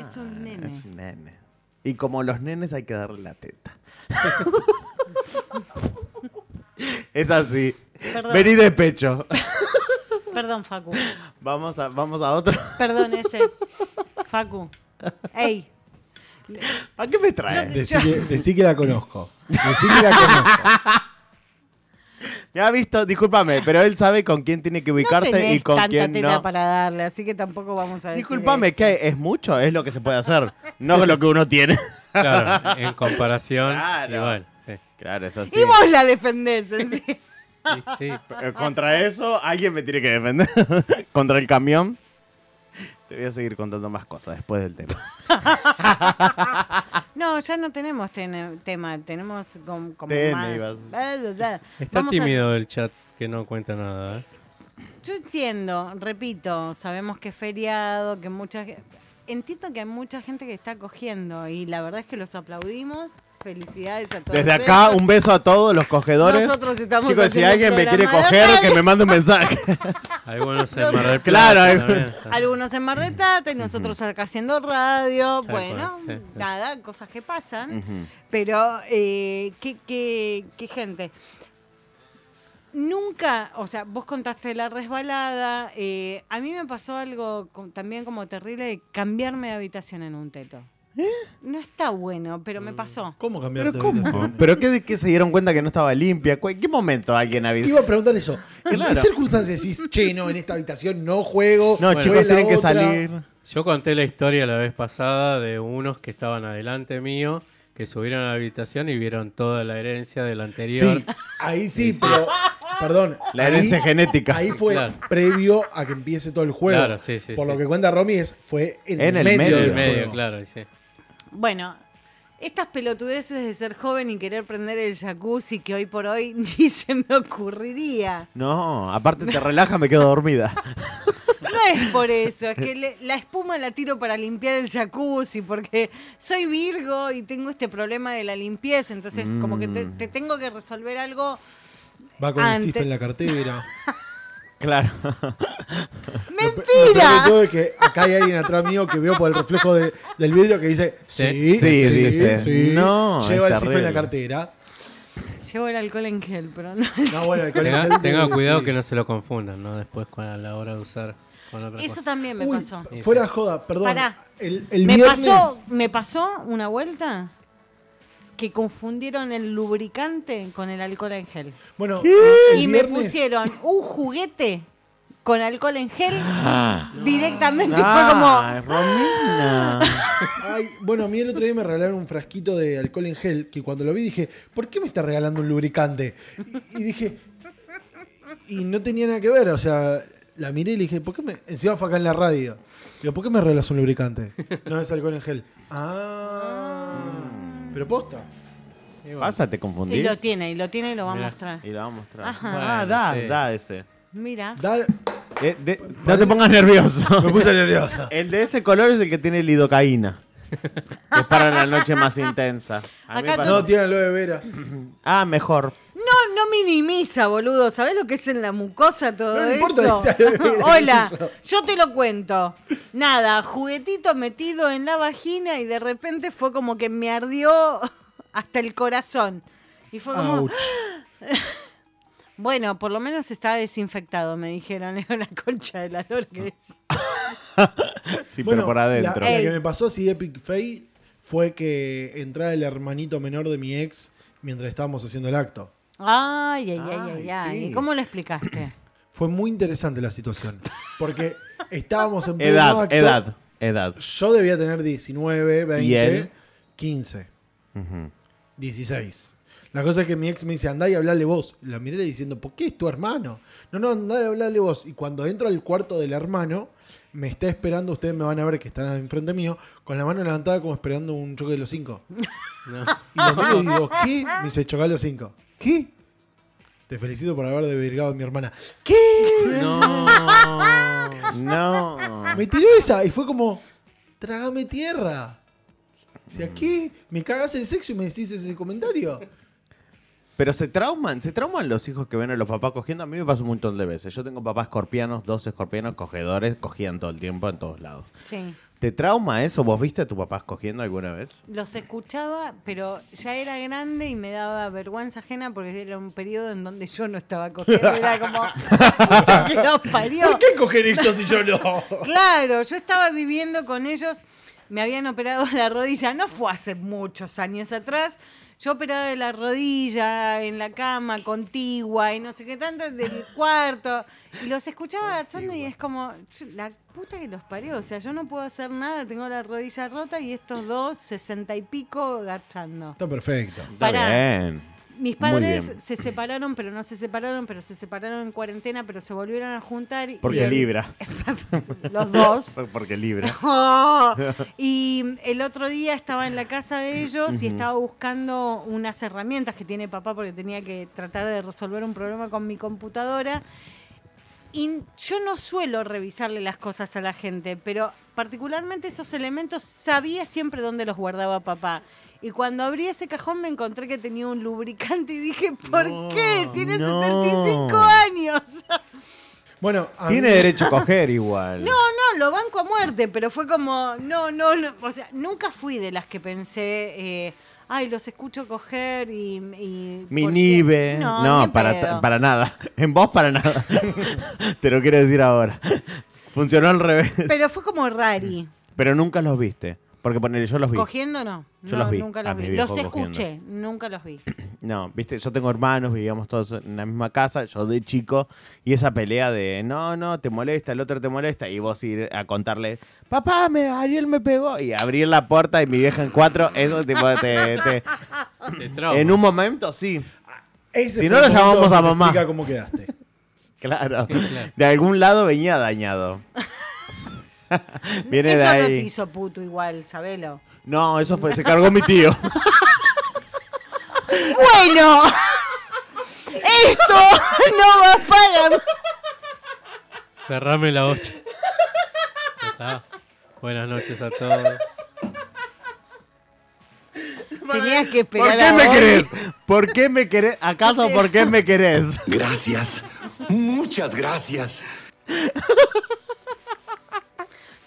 Es un nene. Es un nene. Y como los nenes hay que darle la teta. es así. Perdón. Vení de pecho. Perdón, Facu. Vamos a, vamos a otro. Perdón, ese. Facu. Ey. ¿A qué me traes? Decí que, decí que la conozco. Decí que la conozco. Ya ha visto, discúlpame, pero él sabe con quién tiene que No ubicarse tenés y con tanta quién tela no. para darle, así que tampoco vamos a decir. Discúlpame. ¿qué? ¿Es mucho? Es lo que se puede hacer. No lo que uno tiene. Claro, en comparación. Claro. Igual, sí. Claro, es así. Y vos la defendés, en sí. Sí, sí. Contra eso, alguien me tiene que defender. Contra el camión. Te voy a seguir contando más cosas después del tema. No, ya no tenemos tene- tema, tenemos com- como Tene, más... Está Vamos a- tímido el chat que no cuenta nada. ¿eh? Yo entiendo, repito, sabemos que es feriado, que mucha Entiendo que hay mucha gente que está cogiendo y la verdad es que los aplaudimos. Felicidades a todos. Desde acá, un beso a todos los cogedores. Nosotros estamos Chicos, si alguien me quiere coger, que me mande un mensaje. Hay buenos en Mar del Plata. Claro, hay- también. Algunos en Mar del Plata y nosotros acá haciendo radio. Bueno, cual, sí, sí. nada, cosas que pasan. Pero, eh, ¿qué, qué, qué gente? Nunca, o sea, vos contaste la resbalada. eh, a mí me pasó algo también como terrible de cambiarme de habitación en un teto. No está bueno, pero me pasó. ¿Cómo cambiarte ¿Pero de cómo? habitación? ¿Pero qué, qué se dieron cuenta que no estaba limpia? ¿Cu- ¿En qué momento alguien avisó? Iba a preguntar eso. ¿En Claro. qué circunstancias decís, che, no, en esta habitación no juego? No, Bueno. chicos, voy a la tienen que otra"? salir. Yo conté la historia la vez pasada de unos que estaban adelante mío, que subieron a la habitación y vieron toda la herencia del anterior. Sí, ahí sí, pero. Perdón. La ahí- herencia genética. Ahí fue Claro. previo a que empiece todo el juego. Claro, sí, sí, Por sí. lo que cuenta Romy, es, fue en, En el el medio, medio En del el medio, juego. claro, sí. Bueno, estas pelotudeces de ser joven y querer prender el jacuzzi que hoy por hoy ni se me ocurriría. No, aparte te relaja, me quedo dormida. No es por eso, es que le- la espuma la tiro para limpiar el jacuzzi, porque soy Virgo y tengo este problema de la limpieza, entonces como que te, Mm. te tengo que resolver algo. Va con el Antes- CIF en la cartera. Claro. Lo Lo ¡Mentira! de todo es que acá hay alguien atrás mío que veo por el reflejo de- del vidrio que dice, sí, Sí. Sí, sí, dice. sí. No, Lleva el CIF en la cartera. Llevo el alcohol en gel, pero no. No, bueno, el Tenga, colegio- tenga cuidado sí. que no se lo confundan, ¿no? Después con- a la hora de usar con otra Eso cosa. también me Uy, pasó. fuera joda, perdón. Pará. El, el me viernes. pasó, me pasó una vuelta que confundieron el lubricante con el alcohol en gel. Bueno, el y me viernes- pusieron un juguete con alcohol en gel Ah. directamente y fue como Ay, Romina. Ay, bueno, a mí el otro día me regalaron un frasquito de alcohol en gel que cuando lo vi dije, ¿por qué me está regalando un lubricante? Y, y dije, y no tenía nada que ver, o sea, la miré y le dije, ¿por qué me.? Encima fue acá en la radio. Digo, ¿por qué me regalas un lubricante? No es alcohol en gel. Ah. Pero posta. Pasa, te Y lo tiene, y lo tiene y lo va a mostrar. Y lo va a mostrar. Ajá. Ah, Bueno, da, sí. da ese. Mira. Da- Eh, de- no te pongas nervioso. me puse nerviosa. El de ese color es el que tiene lidocaína. Que es para la noche más intensa. A mí me Acá No, tiene aloe vera. Ah, mejor. No, minimiza, boludo. ¿Sabés lo que es en la mucosa todo No, no eso? importa Hola, yo te lo cuento. Nada, juguetito metido en la vagina y de repente fue como que me ardió hasta el corazón. Y fue como, Ouch. bueno, por lo menos está desinfectado, me dijeron. Digo, la concha de la lora que. Sí, Bueno, pero por adentro. La, Ey. que me pasó así Epic Fail fue que entraba el hermanito menor de mi ex mientras estábamos haciendo el acto. Ay, ay, ay, ay, Ay, ay. sí. ¿Y cómo lo explicaste? Fue muy interesante la situación. Porque estábamos en pleno Edad, acto. edad, edad. Yo debía tener 19, 20, ¿Y él? 15, Ujú. 16. La cosa es que mi ex me dice, andá y hablale vos. La miré diciendo, ¿por qué es tu hermano? No, no, andá y hablale vos. Y cuando entro al cuarto del hermano, me está esperando, ustedes me van a ver que están enfrente mío, con la mano levantada como esperando un choque de los cinco. no. Y lo miro y digo, ¿qué? Me dice, chocar los cinco. ¿Qué? Te felicito por haber desvirgado a mi hermana. ¿Qué? No. No. Me tiró esa y fue como, trágame tierra. O sea, ¿qué? ¿Me cagas el sexo y me decís ese comentario? Pero se trauman, se trauman los hijos que ven a los papás cogiendo. A mí me pasa un montón de veces. Yo tengo papás escorpianos, dos escorpianos cogedores, cogían todo el tiempo en todos lados. Sí. ¿Te trauma eso? ¿Vos viste a tu papá cogiendo alguna vez? Los escuchaba, pero ya era grande y me daba vergüenza ajena porque era un periodo en donde yo no estaba cogiendo. Era como, puta que los parió. ¿Por qué coger esto si yo no? Claro, yo estaba viviendo con ellos, me habían operado la rodilla, no fue hace muchos años atrás. Yo operada de la rodilla, en la cama, contigua, y no sé qué tanto, del cuarto. Y los escuchaba garchando y es como, "Ch- la puta que los parió. O sea, yo no puedo hacer nada, tengo la rodilla rota y estos dos, sesenta y pico, garchando. Está perfecto. Está Pará. bien. Mis padres se separaron, pero no se separaron, pero se separaron en cuarentena, pero se volvieron a juntar. Porque y- libra. Los dos. Porque libra. Oh, y el otro día estaba en la casa de ellos y estaba buscando unas herramientas que tiene papá porque tenía que tratar de resolver un problema con mi computadora. Y yo no suelo revisarle las cosas a la gente, pero particularmente esos elementos sabía siempre dónde los guardaba papá. Y cuando abrí ese cajón me encontré que tenía un lubricante y dije, ¿por No, qué? Tiene no. 75 años. Bueno, Tiene mí- derecho a coger igual. No, no, lo banco a muerte, pero fue como, no, no, no, o sea, nunca fui de las que pensé, eh, ay, los escucho coger y... y nive. No, para, para nada. En vos para nada. Te lo quiero decir ahora. Funcionó al revés. Pero fue como rari. Pero nunca los viste. Porque ponele, yo los vi. Cogiendo no. Yo no, los vi, Nunca los vi. Los cogiendo. escuché, nunca los vi. No, viste, yo tengo hermanos, vivíamos todos en la misma casa, yo de chico, y esa pelea de no, no, te molesta, el otro te molesta, y vos ir a contarle, papá, me, Ariel me pegó, y abrir la puerta y mi vieja en cuatro, eso tipo te, te- Te en un momento sí, ese Si no, lo llamamos a mamá. explica cómo quedaste. claro, Claro. de algún lado venía dañado. Viene Eso de no te ahí. hizo puto igual, sabelo. No, eso fue, se cargó mi tío. Bueno, esto no va para... Cerrame la bocha. Está. Buenas noches a todos. Tenías que ¿Por esperar qué a me hoy. querés? ¿Por qué me querés? ¿Acaso por qué me querés? Gracias. Muchas gracias.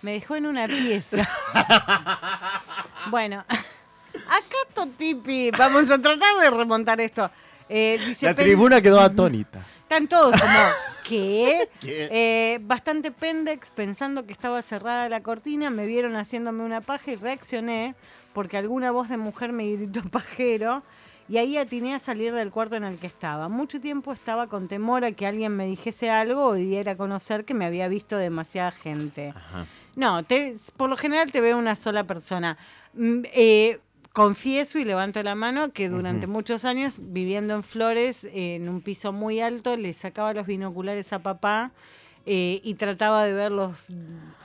Me dejó en una pieza. bueno, acá Totipi, vamos a tratar de remontar esto. Eh, dice, La "Pen- tribuna quedó atónita. Están todos como, ¿qué? ¿Qué? Eh, bastante pendex, pensando que estaba cerrada la cortina, me vieron haciéndome una paja y reaccioné porque alguna voz de mujer me gritó pajero y ahí atiné a salir del cuarto en el que estaba. Mucho tiempo estaba con temor a que alguien me dijese algo o diera a conocer que me había visto demasiada gente. Ajá. No, te- por lo general te veo una sola persona. Mm, eh, confieso y levanto la mano que durante muchos años, viviendo en Flores, en un piso muy alto, le sacaba los binoculares a papá eh, y trataba de ver los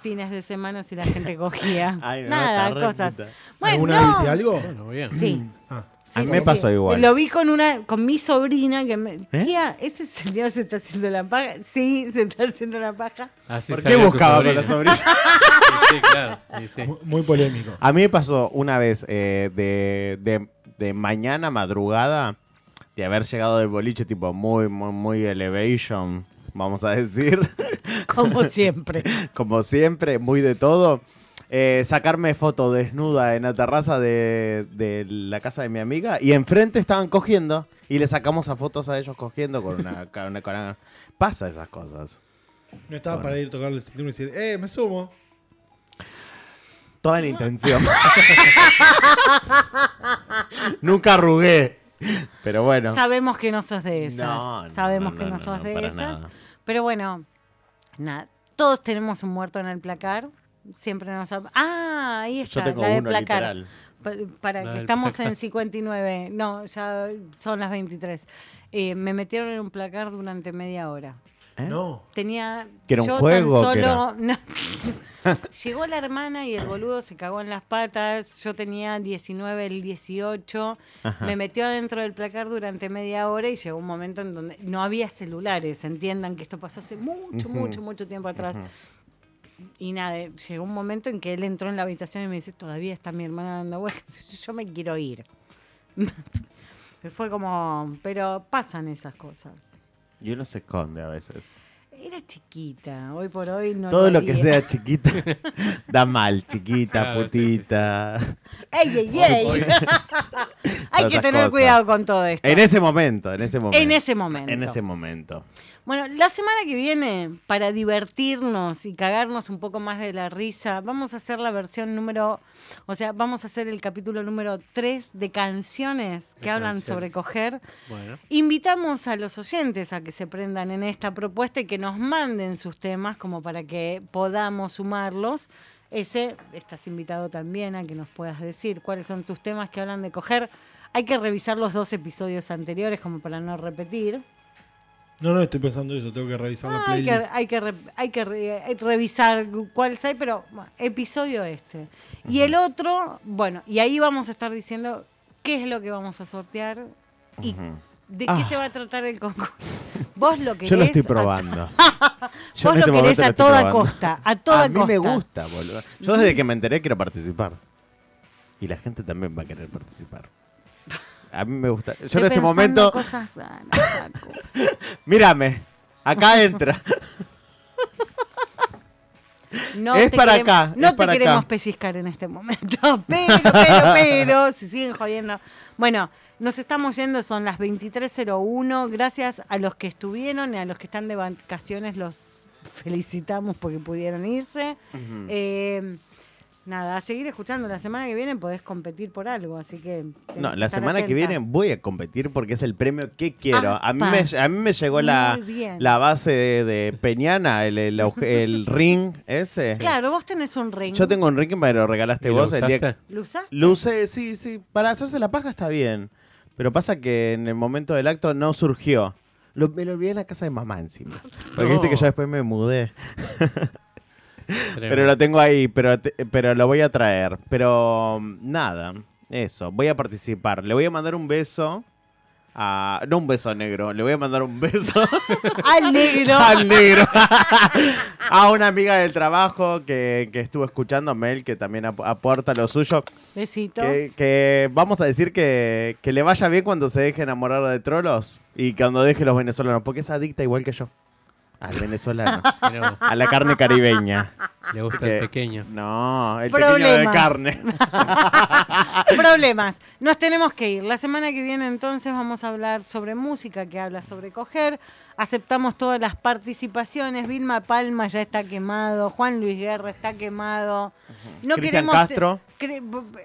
fines de semana si la gente cogía. Ay, Nada, cosas. Bueno, ¿Alguna no. viste algo? Bueno, bien. Sí. Ah. A mí me pasó igual. Lo vi con una, con mi sobrina que me, ¿Eh? tía, ese señor se está haciendo la paja. Sí, se está haciendo la paja. Así ¿Por qué buscaba con la sobrina? Sí, claro. sí, sí. Mu- Muy polémico. A mí me pasó una vez eh, de, de, de mañana, madrugada, de haber llegado del boliche tipo muy, muy, muy elevation, vamos a decir, Como siempre. como siempre, muy de todo. Eh, sacarme foto desnuda en la terraza de, de la casa de mi amiga y enfrente estaban cogiendo y le sacamos a fotos a ellos cogiendo con una... con una- con una- Pasa esas cosas. No estaba Bueno. para ir a tocarle el cinturón y decir, eh, me sumo. Toda la intención. Nunca arrugué. Pero bueno. Sabemos que no sos de esas. No, no, Sabemos no, que no, sos no, de esas. nada. Pero bueno, nada. Todos tenemos un muerto en el placar. Siempre nos ha- Ah, ahí está, Yo tengo la de uno placar. literal. Para que estamos placar. en 59. No, ya son las 23. Eh, me metieron en un placar durante media hora. ¿Eh? No. Tenía. ¿Que era un yo juego Tan solo, no. Llegó la hermana y el boludo se cagó en las patas. Yo tenía 19, el 18. Ajá. Me metió adentro del placar durante media hora y llegó un momento en donde no había celulares. Entiendan que esto pasó hace mucho, mucho, mucho tiempo atrás. Y nada, llegó un momento en que él entró en la habitación y me dice, todavía está mi hermana dando vueltas, yo me quiero ir. Fue como, pero pasan esas cosas. Y uno se esconde a veces. Era chiquita, hoy por hoy no Todo lo haría. que sea chiquita da mal, chiquita, Claro, sí, sí, sí. putita. ¡Ey, ey, ey! Hay que tener cosas. cuidado con todo esto. En ese momento, en ese momento. En ese momento. En ese momento. Bueno, la semana que viene, para divertirnos y cagarnos un poco más de la risa, vamos a hacer la versión número, o sea, vamos a hacer el capítulo número 3 de canciones que De hablan sobre coger. Bueno, Invitamos a los oyentes a que se prendan en esta propuesta y que nos manden sus temas como para que podamos sumarlos. Ese, estás invitado también a que nos puedas decir cuáles son tus temas que hablan de coger. Hay que revisar los dos episodios anteriores como para no repetir. No, no, estoy pensando eso. Tengo que revisar la Ah, hay que, playlist. hay que, re- hay que re- eh, revisar cuáles hay, pero bueno, episodio este. Y el otro, bueno, y ahí vamos a estar diciendo qué es lo que vamos a sortear y de Ah. qué se va a tratar el concurso. Vos lo querés. Yo lo estoy probando. Yo Vos en este lo querés a toda probando. costa, a toda a mí costa. me gusta, boludo. Yo desde que me enteré quiero participar. Y la gente también va a querer participar. A mí me gusta. Yo Estoy en este momento, cosas raras, mírame, acá entra. No Es para queremos- acá, No es te para queremos acá. pellizcar en este momento. Pero, pero, pero, si siguen jodiendo. Bueno, nos estamos yendo, son las 23.01. Gracias a los que estuvieron y a los que están de vacaciones, los felicitamos porque pudieron irse. Eh, nada, a seguir escuchando. La semana que viene podés competir por algo, así que. No, la semana que viene voy a competir porque es el premio que quiero. A mí, me, a mí me llegó la, la base de, de Peñana, el, el, el ring ese. Claro, vos tenés un ring. Yo tengo un ring que me lo regalaste ¿y lo vos el día que... usaste? ¿Lo usé, sí, sí. Para hacerse la paja está bien. Pero pasa que en el momento del acto no surgió. Lo- me lo olvidé en la casa de mamá encima. Porque No. viste que yo después me mudé. Pero lo tengo ahí, pero, te- pero lo voy a traer. Pero nada, eso. Voy a participar. Le voy a mandar un beso a... No un beso negro, le voy a mandar un beso Al negro. al negro. a una amiga del trabajo que, que estuvo escuchando, Mel, que también ap- aporta lo suyo. Besitos. Que, que vamos a decir que, que le vaya bien cuando se deje enamorar de trolos y cuando deje los venezolanos, porque es adicta igual que yo. Al venezolano. A la carne caribeña. le gusta Que- el pequeño. No, el pequeño de Problemas. carne. Problemas. Nos tenemos que ir. La semana que viene entonces vamos a hablar sobre música que habla sobre coger. Aceptamos todas las participaciones. Vilma Palma ya está quemado. Juan Luis Guerra está quemado. No Cristian queremos Castro.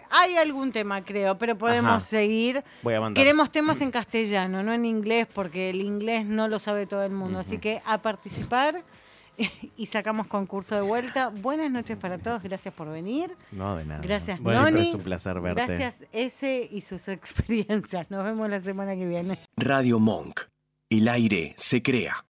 hay algún tema, creo, pero podemos Ajá. seguir. Voy a mandar. Queremos temas en castellano, no en inglés, porque el inglés no lo sabe todo el mundo. Así que a participar y sacamos concurso de vuelta. Buenas noches para todos. Gracias por venir. No, de nada. Gracias, Bueno, Noni. es un placer verte. Gracias, ese y sus experiencias. Nos vemos la semana que viene. Radio Monk. El aire se crea.